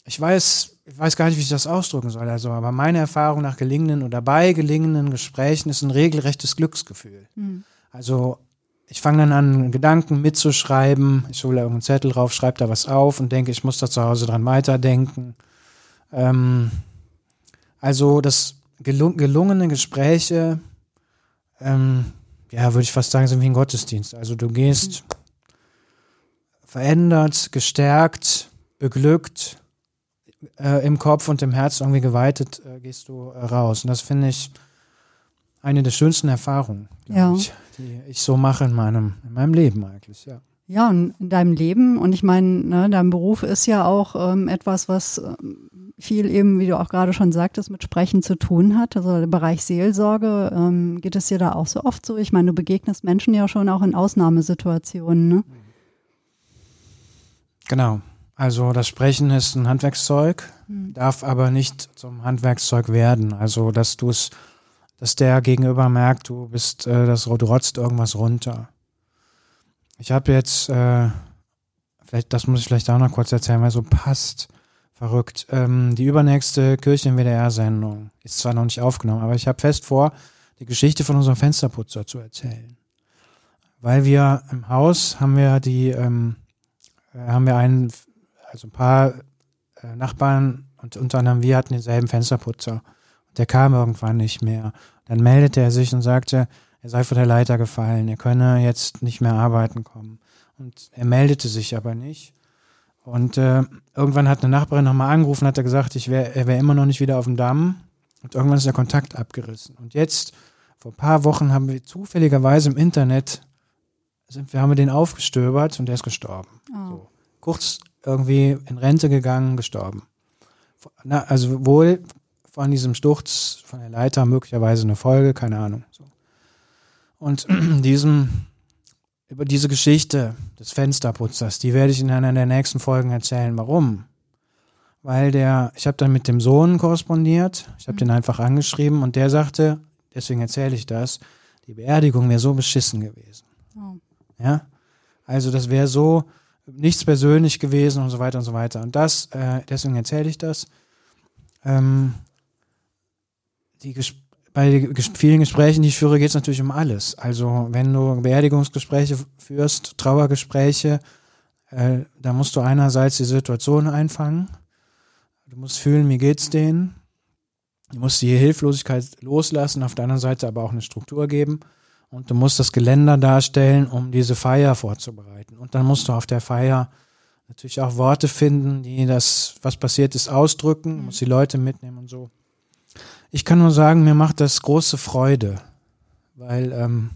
Speaker 1: ich weiß, ich weiß gar nicht, wie ich das ausdrücken soll. Also, aber meine Erfahrung nach gelingenden oder bei gelingenden Gesprächen ist ein regelrechtes Glücksgefühl. Mhm. Also ich fange dann an, Gedanken mitzuschreiben. Ich hole irgendeinen Zettel drauf, schreibe da was auf und denke, ich muss da zu Hause dran weiterdenken. Ähm, also das gelung gelungene Gespräche, ähm, ja, würde ich fast sagen, sind wie ein Gottesdienst. Also du gehst mhm. verändert, gestärkt, beglückt, äh, im Kopf und im Herzen irgendwie geweitet, äh, gehst du äh, raus. Und das finde ich eine der schönsten Erfahrungen, ja. ich, die ich so mache in meinem, in meinem Leben eigentlich, ja.
Speaker 2: Ja, in deinem Leben. Und ich meine, ne, dein Beruf ist ja auch ähm, etwas, was ähm, viel eben, wie du auch gerade schon sagtest, mit Sprechen zu tun hat. Also der Bereich Seelsorge, ähm, geht es dir da auch so oft so? Ich meine, du begegnest Menschen ja schon auch in Ausnahmesituationen, ne?
Speaker 1: Genau. Also das Sprechen ist ein Handwerkszeug, mhm. darf aber nicht zum Handwerkszeug werden. Also dass du es dass der Gegenüber merkt, du bist, äh, das, du rotzt irgendwas runter. Ich habe jetzt, äh, vielleicht, das muss ich vielleicht auch noch kurz erzählen, weil so passt. Verrückt. Ähm, die übernächste Kirchen-WDR-Sendung ist zwar noch nicht aufgenommen, aber ich habe fest vor, die Geschichte von unserem Fensterputzer zu erzählen. Weil wir im Haus haben wir die, ähm, äh, haben wir einen, also ein paar äh, Nachbarn und unter anderem wir hatten denselben Fensterputzer. Der kam irgendwann nicht mehr. Dann meldete er sich und sagte, er sei von der Leiter gefallen, er könne jetzt nicht mehr arbeiten kommen. Und er meldete sich aber nicht. Und äh, irgendwann hat eine Nachbarin nochmal angerufen, hat er gesagt, ich wär, er wäre immer noch nicht wieder auf dem Damm. Und irgendwann ist der Kontakt abgerissen. Und jetzt, vor ein paar Wochen, haben wir zufälligerweise im Internet, sind, wir haben wir den aufgestöbert und der ist gestorben. Oh. So. Kurz irgendwie in Rente gegangen, gestorben. Na, also wohl von diesem Sturz von der Leiter möglicherweise eine Folge, keine Ahnung. So. Und diesem, über diese Geschichte des Fensterputzers, die werde ich in einer der nächsten Folgen erzählen. Warum? Weil der, ich habe dann mit dem Sohn korrespondiert, ich habe mhm. den einfach angeschrieben und der sagte, deswegen erzähle ich das, die Beerdigung wäre so beschissen gewesen. Oh. Ja, also das wäre so nichts persönlich gewesen und so weiter und so weiter. Und das, äh, deswegen erzähle ich das. Ähm, die Ges bei vielen Gesprächen, die ich führe, geht es natürlich um alles. Also wenn du Beerdigungsgespräche führst, Trauergespräche, äh, da musst du einerseits die Situation einfangen, du musst fühlen, wie geht's denen, du musst die Hilflosigkeit loslassen, auf der anderen Seite aber auch eine Struktur geben und du musst das Geländer darstellen, um diese Feier vorzubereiten. Und dann musst du auf der Feier natürlich auch Worte finden, die das, was passiert ist, ausdrücken, musst die Leute mitnehmen und so. Ich kann nur sagen, mir macht das große Freude, weil ähm,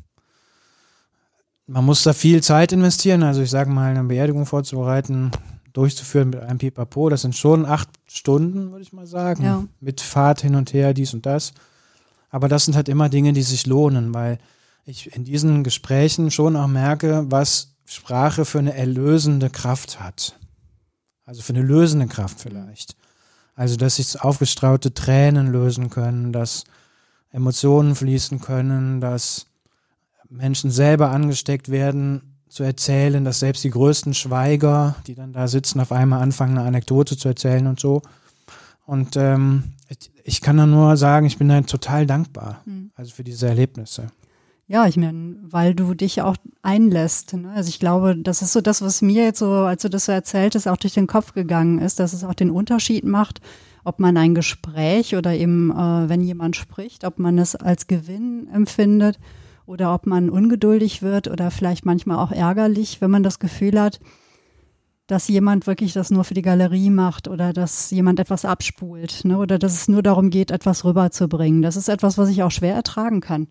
Speaker 1: man muss da viel Zeit investieren. Also ich sage mal, eine Beerdigung vorzubereiten, durchzuführen mit einem Pipapo, das sind schon acht Stunden, würde ich mal sagen, ja. mit Fahrt hin und her, dies und das. Aber das sind halt immer Dinge, die sich lohnen, weil ich in diesen Gesprächen schon auch merke, was Sprache für eine erlösende Kraft hat. Also für eine lösende Kraft vielleicht. Also, dass sich aufgestraute Tränen lösen können, dass Emotionen fließen können, dass Menschen selber angesteckt werden, zu erzählen, dass selbst die größten Schweiger, die dann da sitzen, auf einmal anfangen, eine Anekdote zu erzählen und so. Und ähm, ich kann da nur sagen, ich bin da total dankbar, mhm. also für diese Erlebnisse.
Speaker 2: Ja, ich meine, weil du dich auch einlässt. Ne? Also ich glaube, das ist so das, was mir jetzt so, als du das so erzählt hast, auch durch den Kopf gegangen ist, dass es auch den Unterschied macht, ob man ein Gespräch oder eben, äh, wenn jemand spricht, ob man es als Gewinn empfindet oder ob man ungeduldig wird oder vielleicht manchmal auch ärgerlich, wenn man das Gefühl hat, dass jemand wirklich das nur für die Galerie macht oder dass jemand etwas abspult ne? oder dass es nur darum geht, etwas rüberzubringen. Das ist etwas, was ich auch schwer ertragen kann.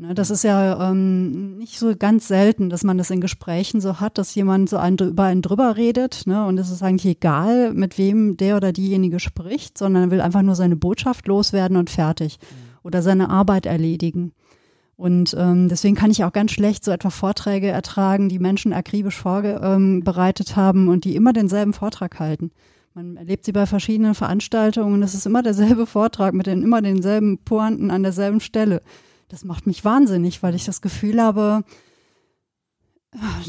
Speaker 2: Ne? Das ist ja ähm, nicht so ganz selten, dass man das in Gesprächen so hat, dass jemand so einen, über einen drüber redet ne? und es ist eigentlich egal, mit wem der oder diejenige spricht, sondern will einfach nur seine Botschaft loswerden und fertig mhm. oder seine Arbeit erledigen. Und ähm, deswegen kann ich auch ganz schlecht so etwa Vorträge ertragen, die Menschen akribisch vorbereitet ähm, haben und die immer denselben Vortrag halten. Man erlebt sie bei verschiedenen Veranstaltungen und es ist immer derselbe Vortrag mit den immer denselben Pointen an derselben Stelle. Das macht mich wahnsinnig, weil ich das Gefühl habe,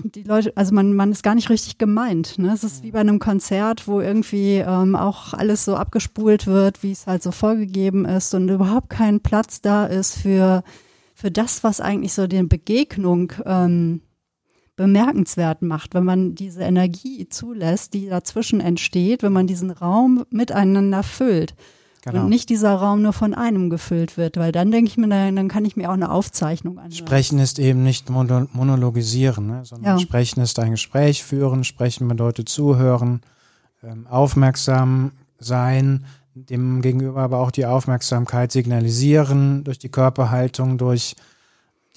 Speaker 2: die Leute, also man, man ist gar nicht richtig gemeint. Ne? Es ist wie bei einem Konzert, wo irgendwie ähm, auch alles so abgespult wird, wie es halt so vorgegeben ist und überhaupt kein Platz da ist für für das, was eigentlich so die Begegnung ähm, bemerkenswert macht, wenn man diese Energie zulässt, die dazwischen entsteht, wenn man diesen Raum miteinander füllt. Genau. Und nicht dieser Raum nur von einem gefüllt wird, weil dann denke ich mir, dann kann ich mir auch eine Aufzeichnung
Speaker 1: anschauen. Sprechen ist eben nicht monologisieren, ne, sondern ja. Sprechen ist ein Gespräch führen, Sprechen bedeutet zuhören, ähm, aufmerksam sein, dem gegenüber aber auch die Aufmerksamkeit signalisieren durch die Körperhaltung, durch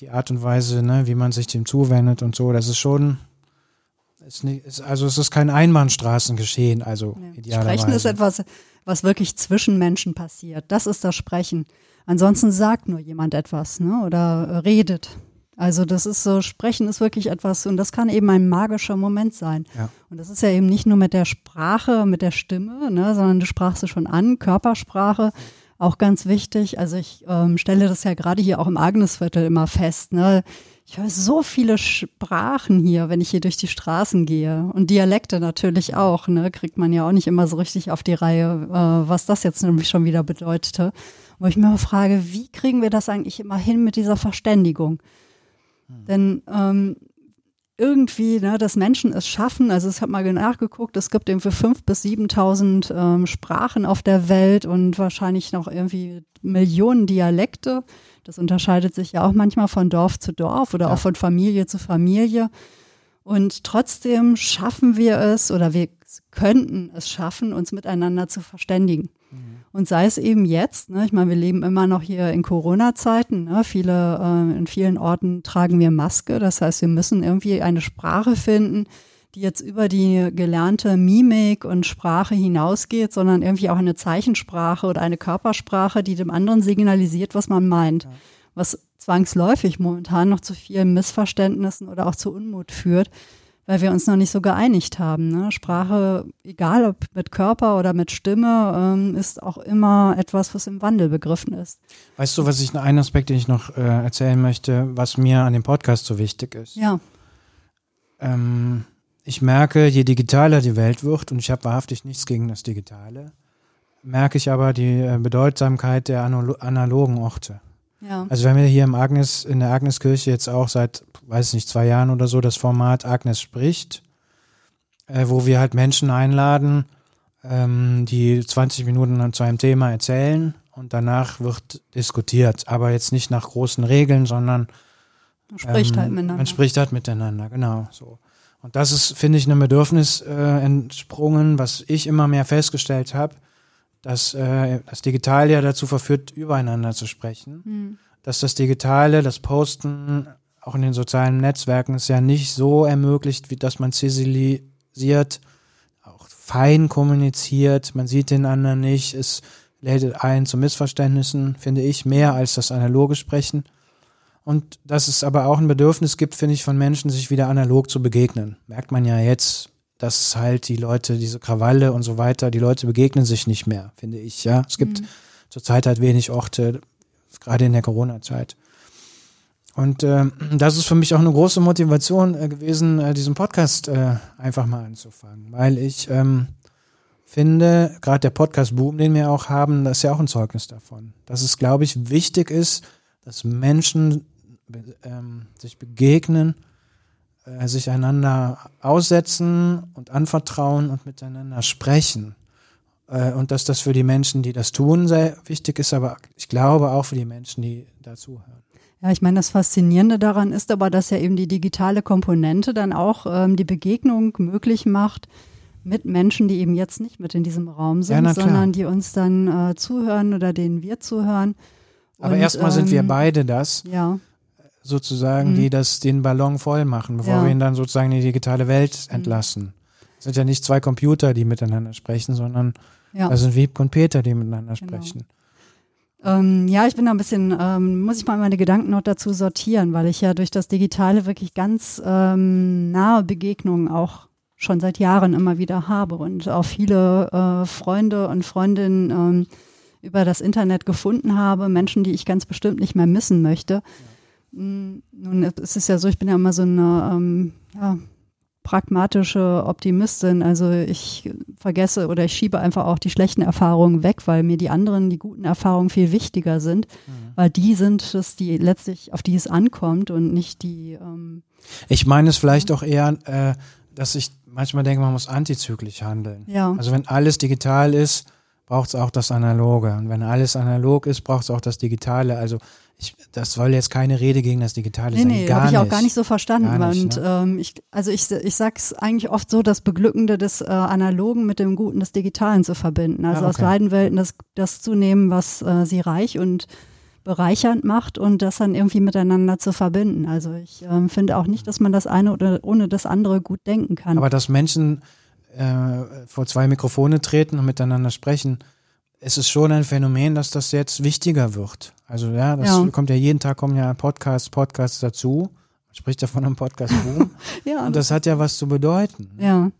Speaker 1: die Art und Weise, ne, wie man sich dem zuwendet und so. Das ist schon, ist nicht, ist, also es ist kein Einbahnstraßengeschehen, also
Speaker 2: ja. idealerweise. Sprechen ist etwas, was wirklich zwischen Menschen passiert. Das ist das Sprechen. Ansonsten sagt nur jemand etwas, ne, oder redet. Also das ist so, Sprechen ist wirklich etwas, und das kann eben ein magischer Moment sein. Ja. Und das ist ja eben nicht nur mit der Sprache, mit der Stimme, ne, sondern du sprachst es schon an, Körpersprache, auch ganz wichtig. Also ich ähm, stelle das ja gerade hier auch im Agnesviertel immer fest. Ne? Ich höre so viele Sprachen hier, wenn ich hier durch die Straßen gehe. Und Dialekte natürlich auch, ne? Kriegt man ja auch nicht immer so richtig auf die Reihe, äh, was das jetzt nämlich schon wieder bedeutete. Wo ich mir mal frage, wie kriegen wir das eigentlich immer hin mit dieser Verständigung? Hm. Denn ähm, irgendwie, ne, dass Menschen es schaffen, also ich habe mal nachgeguckt, es gibt irgendwie fünf bis 7.000 ähm, Sprachen auf der Welt und wahrscheinlich noch irgendwie Millionen Dialekte. Das unterscheidet sich ja auch manchmal von Dorf zu Dorf oder ja. auch von Familie zu Familie. Und trotzdem schaffen wir es oder wir könnten es schaffen, uns miteinander zu verständigen. Und sei es eben jetzt, ne, ich meine, wir leben immer noch hier in Corona-Zeiten. Ne, viele, äh, in vielen Orten tragen wir Maske. Das heißt, wir müssen irgendwie eine Sprache finden, die jetzt über die gelernte Mimik und Sprache hinausgeht, sondern irgendwie auch eine Zeichensprache oder eine Körpersprache, die dem anderen signalisiert, was man meint. Ja. Was zwangsläufig momentan noch zu vielen Missverständnissen oder auch zu Unmut führt weil wir uns noch nicht so geeinigt haben. Ne? Sprache, egal ob mit Körper oder mit Stimme, ähm, ist auch immer etwas, was im Wandel begriffen ist.
Speaker 1: Weißt du, was ich einen Aspekt, den ich noch äh, erzählen möchte, was mir an dem Podcast so wichtig ist?
Speaker 2: Ja.
Speaker 1: Ähm, ich merke, je digitaler die Welt wird, und ich habe wahrhaftig nichts gegen das Digitale, merke ich aber die äh, Bedeutsamkeit der analogen Orte. Ja. Also wenn wir hier im Agnes, in der Agneskirche jetzt auch seit, weiß nicht, zwei Jahren oder so das Format Agnes spricht, äh, wo wir halt Menschen einladen, ähm, die 20 Minuten zu einem Thema erzählen und danach wird diskutiert, aber jetzt nicht nach großen Regeln, sondern
Speaker 2: man spricht
Speaker 1: ähm,
Speaker 2: halt miteinander.
Speaker 1: Man spricht halt miteinander, genau so. Und das ist, finde ich, einem Bedürfnis äh, entsprungen, was ich immer mehr festgestellt habe, dass äh, das Digital ja dazu verführt, übereinander zu sprechen. Mhm. Dass das Digitale, das Posten, auch in den sozialen Netzwerken es ja nicht so ermöglicht, wie dass man zivilisiert, auch fein kommuniziert, man sieht den anderen nicht, es lädt ein zu Missverständnissen, finde ich, mehr als das analoge Sprechen. Und dass es aber auch ein Bedürfnis gibt, finde ich, von Menschen, sich wieder analog zu begegnen. Merkt man ja jetzt dass halt die Leute, diese Krawalle und so weiter, die Leute begegnen sich nicht mehr, finde ich, ja. Es gibt mhm. zurzeit halt wenig Orte, gerade in der Corona-Zeit. Und äh, das ist für mich auch eine große Motivation äh, gewesen, äh, diesen Podcast äh, einfach mal anzufangen, weil ich ähm, finde, gerade der Podcast-Boom, den wir auch haben, das ist ja auch ein Zeugnis davon, dass es, glaube ich, wichtig ist, dass Menschen ähm, sich begegnen äh, sich einander aussetzen und anvertrauen und miteinander sprechen. Äh, und dass das für die Menschen, die das tun, sehr wichtig ist, aber ich glaube auch für die Menschen, die dazuhören.
Speaker 2: Ja, ich meine, das Faszinierende daran ist aber, dass ja eben die digitale Komponente dann auch ähm, die Begegnung möglich macht mit Menschen, die eben jetzt nicht mit in diesem Raum sind,
Speaker 1: Ja,
Speaker 2: sondern die uns dann äh, zuhören oder denen wir zuhören.
Speaker 1: Aber
Speaker 2: Und,
Speaker 1: erstmal sind wir
Speaker 2: ähm,
Speaker 1: beide das,
Speaker 2: Ja,
Speaker 1: sozusagen,
Speaker 2: Mhm.
Speaker 1: die das den Ballon voll machen, bevor
Speaker 2: Ja.
Speaker 1: wir ihn dann sozusagen in die digitale Welt
Speaker 2: Mhm.
Speaker 1: entlassen. Es sind ja nicht zwei Computer, die miteinander sprechen, sondern
Speaker 2: ja.
Speaker 1: das sind Wiebke und Peter, die miteinander
Speaker 2: Genau.
Speaker 1: sprechen.
Speaker 2: Ähm, ja, ich bin da ein bisschen, ähm, muss ich mal meine Gedanken noch dazu sortieren, weil ich ja durch das Digitale wirklich ganz ähm, nahe Begegnungen auch schon seit Jahren immer wieder habe und auch viele äh, Freunde und Freundinnen ähm, über das Internet gefunden habe, Menschen, die ich ganz bestimmt nicht mehr missen möchte. Mm, Nun es ist ja so, ich bin ja immer so eine ähm, ja, pragmatische Optimistin. Also ich vergesse oder ich schiebe einfach auch die schlechten Erfahrungen weg, weil mir die anderen, die guten Erfahrungen viel wichtiger sind, weil die sind es, die letztlich, auf die es ankommt und nicht die, ähm,
Speaker 1: Ich meine es vielleicht auch eher, äh, dass ich manchmal denke, man muss antizyklisch handeln.
Speaker 2: ja.
Speaker 1: Also wenn alles digital ist, braucht es auch das Analoge. Und wenn alles analog ist, braucht es auch das Digitale. Also ich, das soll jetzt keine Rede gegen das Digitale
Speaker 2: Nee,
Speaker 1: sein.
Speaker 2: nee, habe ich auch gar nicht so verstanden.
Speaker 1: Nicht,
Speaker 2: und
Speaker 1: ne?
Speaker 2: ähm, ich, also ich, ich sag's eigentlich oft so, das Beglückende des äh, Analogen mit dem Guten des Digitalen zu verbinden. Also
Speaker 1: Ah,
Speaker 2: aus
Speaker 1: okay.
Speaker 2: beiden Welten das, das zu nehmen, was äh, sie reich und bereichernd macht und das dann irgendwie miteinander zu verbinden. Also ich ähm, finde auch nicht, dass man das eine oder ohne das andere gut denken kann.
Speaker 1: Aber dass Menschen äh, vor zwei Mikrofone treten und miteinander sprechen, es ist schon ein Phänomen, dass das jetzt wichtiger wird. Also ja, das
Speaker 2: Ja.
Speaker 1: kommt ja jeden Tag kommen ja Podcasts, Podcasts dazu. Man spricht ja von einem Podcast-Boom.
Speaker 2: ja,
Speaker 1: und das hat ja was zu bedeuten.
Speaker 2: Ja.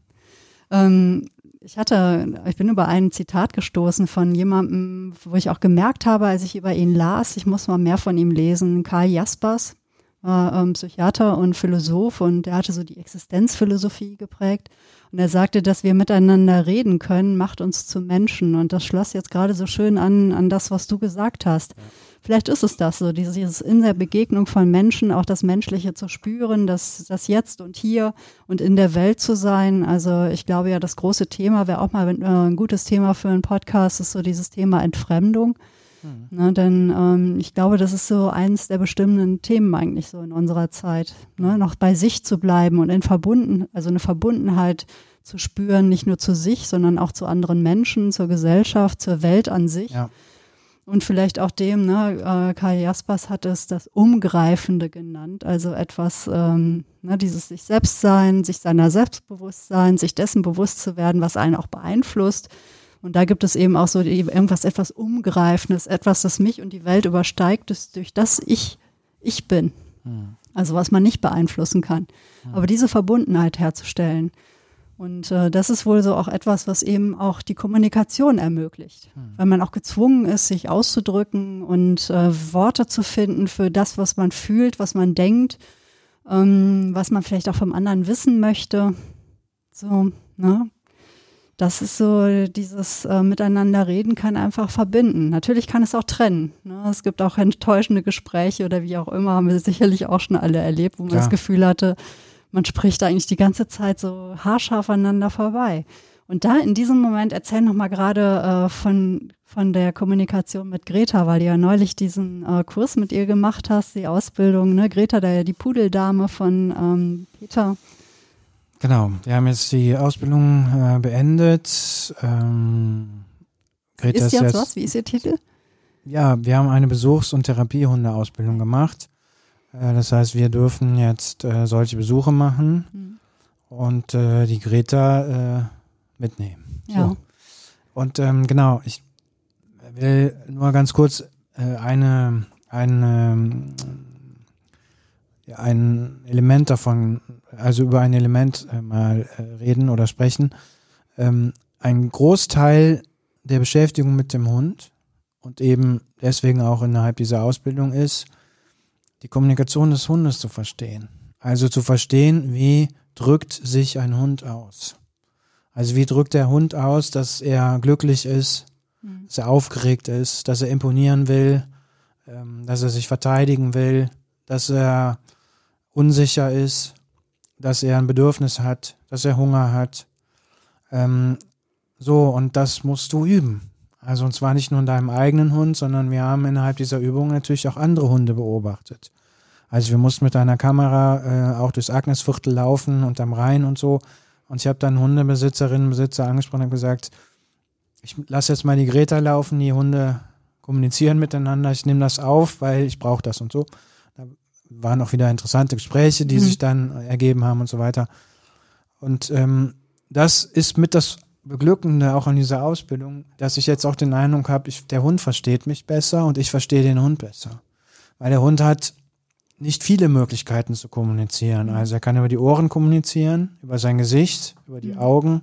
Speaker 2: Ähm, ich hatte, ich bin über ein Zitat gestoßen von jemandem, wo ich auch gemerkt habe, als ich über ihn las, ich muss mal mehr von ihm lesen, Karl Jaspers, war ähm, Psychiater und Philosoph und der hatte so die Existenzphilosophie geprägt. Und er sagte, dass wir miteinander reden können, macht uns zu Menschen. Und das schloss jetzt gerade so schön an, an das, was du gesagt hast. Vielleicht ist es das so, dieses, in der Begegnung von Menschen auch das Menschliche zu spüren, das, das Jetzt und hier und in der Welt zu sein. Also ich glaube ja, das große Thema wäre auch mal äh, ein gutes Thema für einen Podcast, ist so dieses Thema Entfremdung. Ne, denn ähm, ich glaube, das ist so eins der bestimmenden Themen eigentlich so in unserer Zeit, ne, noch bei sich zu bleiben und in verbunden, also eine Verbundenheit zu spüren, nicht nur zu sich, sondern auch zu anderen Menschen, zur Gesellschaft, zur Welt an sich.
Speaker 1: Ja.
Speaker 2: Und vielleicht auch dem, ne, äh, Karl Jaspers hat es das Umgreifende genannt, also etwas, ähm, ne, dieses sich selbst sein, sich seiner Selbstbewusstsein, sich dessen bewusst zu werden, was einen auch beeinflusst. Und da gibt es eben auch so irgendwas etwas Umgreifendes, etwas, das mich und die Welt übersteigt, das, durch das ich ich bin. Also was man nicht beeinflussen kann. Aber diese Verbundenheit herzustellen. Und äh, das ist wohl so auch etwas, was eben auch die Kommunikation ermöglicht. Weil man auch gezwungen ist, sich auszudrücken und äh, Worte zu finden für das, was man fühlt, was man denkt, ähm, was man vielleicht auch vom anderen wissen möchte. So, ne? Das ist so, dieses äh, Miteinander reden kann einfach verbinden. Natürlich kann es auch trennen. Ne? Es gibt auch enttäuschende Gespräche oder wie auch immer, haben wir sicherlich auch schon alle erlebt, wo man
Speaker 1: Klar.
Speaker 2: das Gefühl hatte, man spricht eigentlich die ganze Zeit so haarscharf aneinander vorbei. Und da in diesem Moment erzähl noch mal gerade äh, von von der Kommunikation mit Greta, weil du ja neulich diesen äh, Kurs mit ihr gemacht hast, die Ausbildung. Ne? Greta, da die Pudeldame von ähm, Peter.
Speaker 1: Genau, wir haben jetzt die Ausbildung äh, beendet. Ähm, Greta
Speaker 2: Ist jetzt was? Wie ist ihr Titel?
Speaker 1: Ja, wir haben eine Besuchs- und Therapiehundeausbildung gemacht. Äh, das heißt, wir dürfen jetzt äh, solche Besuche machen
Speaker 2: Hm.
Speaker 1: und äh, die Greta äh, mitnehmen.
Speaker 2: Ja.
Speaker 1: So. Und ähm, genau, ich will nur ganz kurz äh, eine, eine, ja, ein Element davon, also über ein Element äh, mal reden oder sprechen. Ähm, ein Großteil der Beschäftigung mit dem Hund und eben deswegen auch innerhalb dieser Ausbildung ist, die Kommunikation des Hundes zu verstehen. Also zu verstehen, wie drückt sich ein Hund aus. Also wie drückt der Hund aus, dass er glücklich ist,
Speaker 2: Hm.
Speaker 1: dass er aufgeregt ist, dass er imponieren will, ähm, dass er sich verteidigen will, dass er unsicher ist, dass er ein Bedürfnis hat, dass er Hunger hat. Ähm, So, und das musst du üben. Also und zwar nicht nur in deinem eigenen Hund, sondern wir haben innerhalb dieser Übung natürlich auch andere Hunde beobachtet. Also wir mussten mit einer Kamera äh, auch durchs Agnesviertel laufen und am Rhein und so. Und ich habe dann Hundebesitzerinnen, Besitzer angesprochen und gesagt, ich lasse jetzt mal die Greta laufen, die Hunde kommunizieren miteinander, ich nehme das auf, weil ich brauche das und so. Da waren auch wieder interessante Gespräche, die mhm. sich dann ergeben haben und so weiter. Und ähm, das ist mit das Beglückende auch an dieser Ausbildung, dass ich jetzt auch den Eindruck habe, der Hund versteht mich besser und ich verstehe den Hund besser. Weil der Hund hat nicht viele Möglichkeiten zu kommunizieren. Mhm. Also er kann über die Ohren kommunizieren, über sein Gesicht, über die mhm. Augen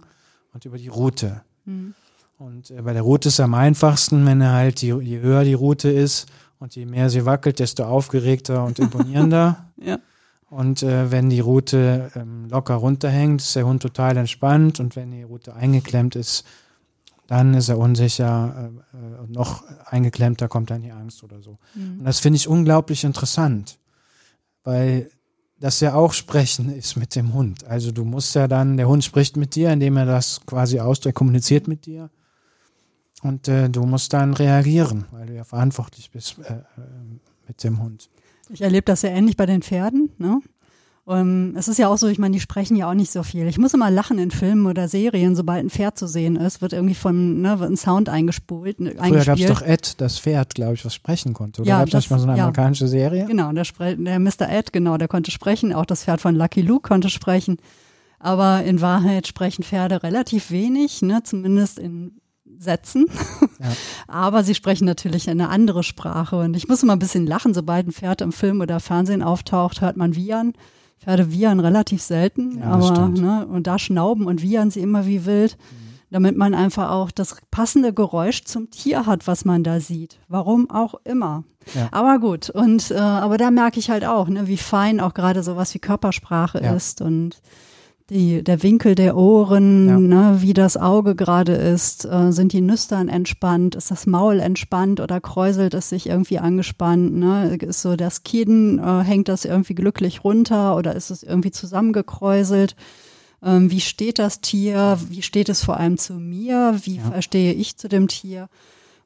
Speaker 1: und über die Route. Mhm. Und äh, bei der Route ist es am einfachsten, wenn er halt, die, je höher die Route ist und je mehr sie wackelt, desto aufgeregter und imponierender. ja. Und äh, wenn die Route ähm, locker runterhängt, ist der Hund total entspannt. Und wenn die Route eingeklemmt ist, dann ist er unsicher äh, äh, und noch eingeklemmter kommt dann die Angst oder so. Mhm. Und das finde ich unglaublich interessant, weil das ja auch Sprechen ist mit dem Hund. Also du musst ja dann, der Hund spricht mit dir, indem er das quasi ausdrückt, kommuniziert mit dir. Und äh, du musst dann reagieren, weil du ja verantwortlich bist äh, äh mit dem Hund.
Speaker 2: Ich erlebe das ja ähnlich bei den Pferden. Ne? Um, es ist ja auch so, ich meine, die sprechen ja auch nicht so viel. Ich muss immer lachen in Filmen oder Serien, sobald ein Pferd zu sehen ist, wird irgendwie von, ne, wird ein Sound eingespult.
Speaker 1: Früher gab es doch Ed, das Pferd, glaube ich, was sprechen konnte. Oder ja, gab es nicht mal so eine ja. amerikanische Serie?
Speaker 2: Genau, der, der Mr. Ed, genau, der konnte sprechen. Auch das Pferd von Lucky Luke konnte sprechen. Aber in Wahrheit sprechen Pferde relativ wenig, ne, zumindest in Sätzen. Ja. Aber sie sprechen natürlich eine andere Sprache. Und ich muss immer ein bisschen lachen, sobald ein Pferd im Film oder Fernsehen auftaucht, hört man Wiehern. Pferde wiehern relativ selten, ja, aber ne, und da schnauben und wiehern sie immer wie wild, mhm. damit man einfach auch das passende Geräusch zum Tier hat, was man da sieht. Warum auch immer. Ja. Aber gut, und äh, aber da merke ich halt auch, ne, wie fein auch gerade sowas wie Körpersprache ja. ist und die, der Winkel der Ohren, ja. ne, wie das Auge gerade ist, äh, sind die Nüstern entspannt, ist das Maul entspannt oder kräuselt es sich irgendwie angespannt, ne? ist so das Kinn, äh, hängt das irgendwie glücklich runter oder ist es irgendwie zusammengekräuselt? Ähm, wie steht das Tier? Wie steht es vor allem zu mir? Wie ja. verstehe ich zu dem Tier?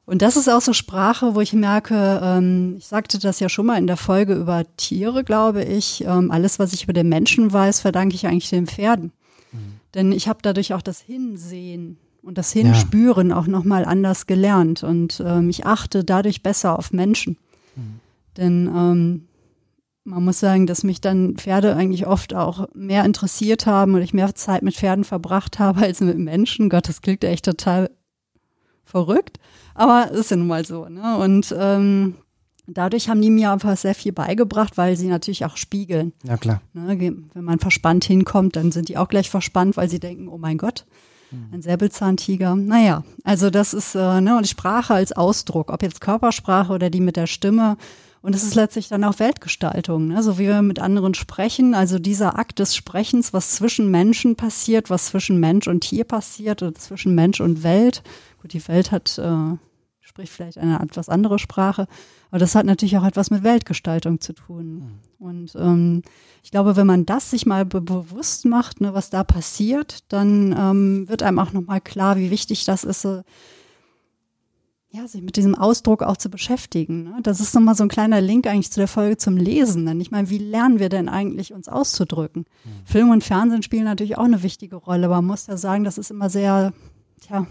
Speaker 2: Und das ist auch so Sprache, wo ich merke, ähm, ich sagte das ja schon mal in der Folge über Tiere, glaube ich, ähm, alles, was ich über den Menschen weiß, verdanke ich eigentlich den Pferden. Mhm. Denn ich habe dadurch auch das Hinsehen und das Hinspüren ja. auch nochmal anders gelernt. Und ähm, ich achte dadurch besser auf Menschen. Mhm. Denn ähm, man muss sagen, dass mich dann Pferde eigentlich oft auch mehr interessiert haben und ich mehr Zeit mit Pferden verbracht habe als mit Menschen. Gott, das klingt echt total verrückt. Aber ist ja nun mal so. Ne? Und ähm, dadurch haben die mir einfach sehr viel beigebracht, weil sie natürlich auch spiegeln.
Speaker 1: Ja, klar.
Speaker 2: Ne? Wenn man verspannt hinkommt, dann sind die auch gleich verspannt, weil sie denken, oh mein Gott, mhm. ein Säbelzahntiger. Naja, also das ist, äh, ne, und Sprache als Ausdruck, ob jetzt Körpersprache oder die mit der Stimme. Und es ist letztlich dann auch Weltgestaltung, ne? so wie wir mit anderen sprechen. Also dieser Akt des Sprechens, was zwischen Menschen passiert, was zwischen Mensch und Tier passiert oder zwischen Mensch und Welt. Gut, die Welt hat äh, spricht vielleicht eine etwas andere Sprache. Aber das hat natürlich auch etwas mit Weltgestaltung zu tun. Mhm. Und ähm, ich glaube, wenn man das sich mal be bewusst macht, ne, was da passiert, dann ähm, wird einem auch nochmal klar, wie wichtig das ist, so, ja, sich mit diesem Ausdruck auch zu beschäftigen. Ne? Das ist nochmal so ein kleiner Link eigentlich zu der Folge zum Lesen. Denn ich meine, wie lernen wir denn eigentlich, uns auszudrücken? Mhm. Film und Fernsehen spielen natürlich auch eine wichtige Rolle, aber man muss ja sagen, das ist immer sehr, tja,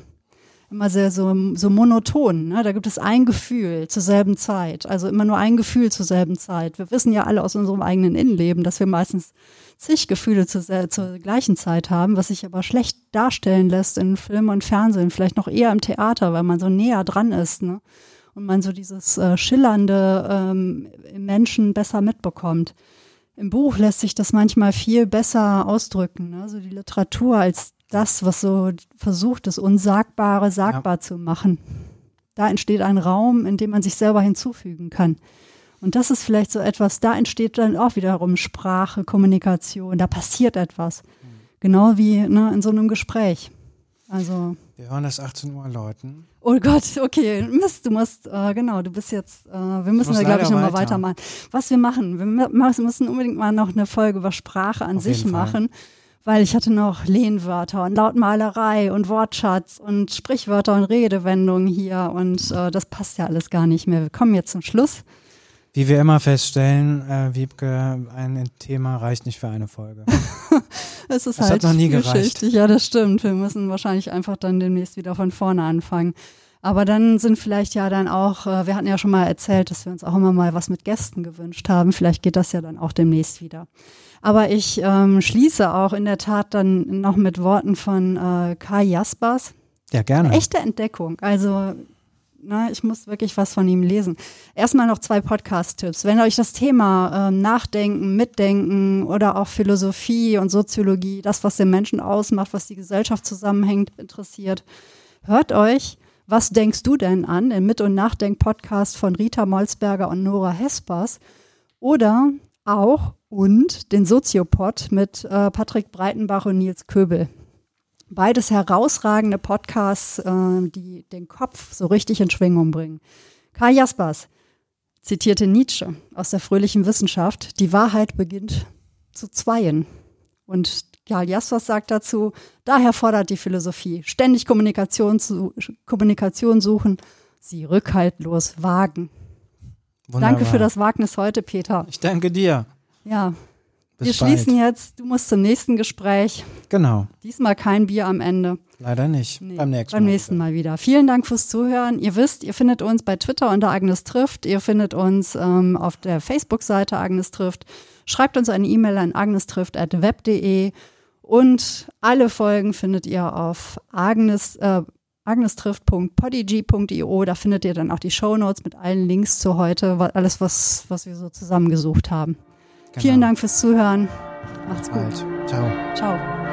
Speaker 2: immer sehr so, so monoton. Ne? Da gibt es ein Gefühl zur selben Zeit. Also immer nur ein Gefühl zur selben Zeit. Wir wissen ja alle aus unserem eigenen Innenleben, dass wir meistens zig Gefühle zur, zur gleichen Zeit haben, was sich aber schlecht darstellen lässt in Film und Fernsehen, vielleicht noch eher im Theater, weil man so näher dran ist. Ne? Und man so dieses äh, Schillernde ähm, im Menschen besser mitbekommt. Im Buch lässt sich das manchmal viel besser ausdrücken, ne? so die Literatur als das, was so versucht, das Unsagbare sagbar ja. zu machen. Da entsteht ein Raum, in dem man sich selber hinzufügen kann. Und das ist vielleicht so etwas, da entsteht dann auch wiederum Sprache, Kommunikation, da passiert etwas. Mhm. Genau wie ne, in so einem Gespräch. Also.
Speaker 1: Wir hören das 18 Uhr läuten.
Speaker 2: Oh Gott, okay, Mist, du musst, äh, genau, du bist jetzt, äh, wir müssen da, glaube ich, nochmal weiter. weitermachen. Was wir machen, wir müssen unbedingt mal noch eine Folge über Sprache an Auf sich machen. Fall weil ich hatte noch Lehnwörter und Lautmalerei und Wortschatz und Sprichwörter und Redewendungen hier und äh, das passt ja alles gar nicht mehr. Wir kommen jetzt zum Schluss.
Speaker 1: Wie wir immer feststellen, äh, Wiebke, ein Thema reicht nicht für eine Folge.
Speaker 2: es ist
Speaker 1: das
Speaker 2: halt
Speaker 1: hat noch nie gereicht.
Speaker 2: Ja, das stimmt. Wir müssen wahrscheinlich einfach dann demnächst wieder von vorne anfangen. Aber dann sind vielleicht ja dann auch, äh, wir hatten ja schon mal erzählt, dass wir uns auch immer mal was mit Gästen gewünscht haben. Vielleicht geht das ja dann auch demnächst wieder. Aber ich ähm, schließe auch in der Tat dann noch mit Worten von äh, Kai Jaspers.
Speaker 1: Ja, gerne.
Speaker 2: Echte Entdeckung. Also na, ich muss wirklich was von ihm lesen. Erstmal noch zwei Podcast-Tipps. Wenn euch das Thema ähm, Nachdenken, Mitdenken oder auch Philosophie und Soziologie, das, was den Menschen ausmacht, was die Gesellschaft zusammenhängt, interessiert, hört euch Was denkst du denn an? Den Mit- und Nachdenk-Podcast von Rita Molzberger und Nora Hespers. Oder auch und den Soziopod mit äh, Patrick Breitenbach und Nils Köbel. Beides herausragende Podcasts, äh, die den Kopf so richtig in Schwingung bringen. Karl Jaspers zitierte Nietzsche aus der fröhlichen Wissenschaft, die Wahrheit beginnt zu zweien. Und Karl Jaspers sagt dazu, daher fordert die Philosophie, ständig Kommunikation, zu, Kommunikation suchen, sie rückhaltlos wagen.
Speaker 1: Wunderbar.
Speaker 2: Danke für das Wagnis heute, Peter.
Speaker 1: Ich danke dir.
Speaker 2: Ja,
Speaker 1: Bis
Speaker 2: wir schließen jetzt. Du musst zum nächsten Gespräch.
Speaker 1: Genau.
Speaker 2: Diesmal kein Bier am Ende.
Speaker 1: Leider nicht.
Speaker 2: Nee,
Speaker 1: beim nächsten
Speaker 2: beim
Speaker 1: Mal.
Speaker 2: nächsten Mal wieder. Vielen Dank fürs Zuhören. Ihr wisst, ihr findet uns bei Twitter unter Agnes trifft. Ihr findet uns ähm, auf der Facebook-Seite Agnes trifft. Schreibt uns eine E-Mail an agnestrifft.web.de und alle Folgen findet ihr auf agnes, äh, agnestrifft.podigy.io. Da findet ihr dann auch die Shownotes mit allen Links zu heute, alles, was, was wir so zusammengesucht haben.
Speaker 1: Genau.
Speaker 2: Vielen Dank fürs Zuhören. Macht's gut.
Speaker 1: Bald. Ciao.
Speaker 2: Ciao.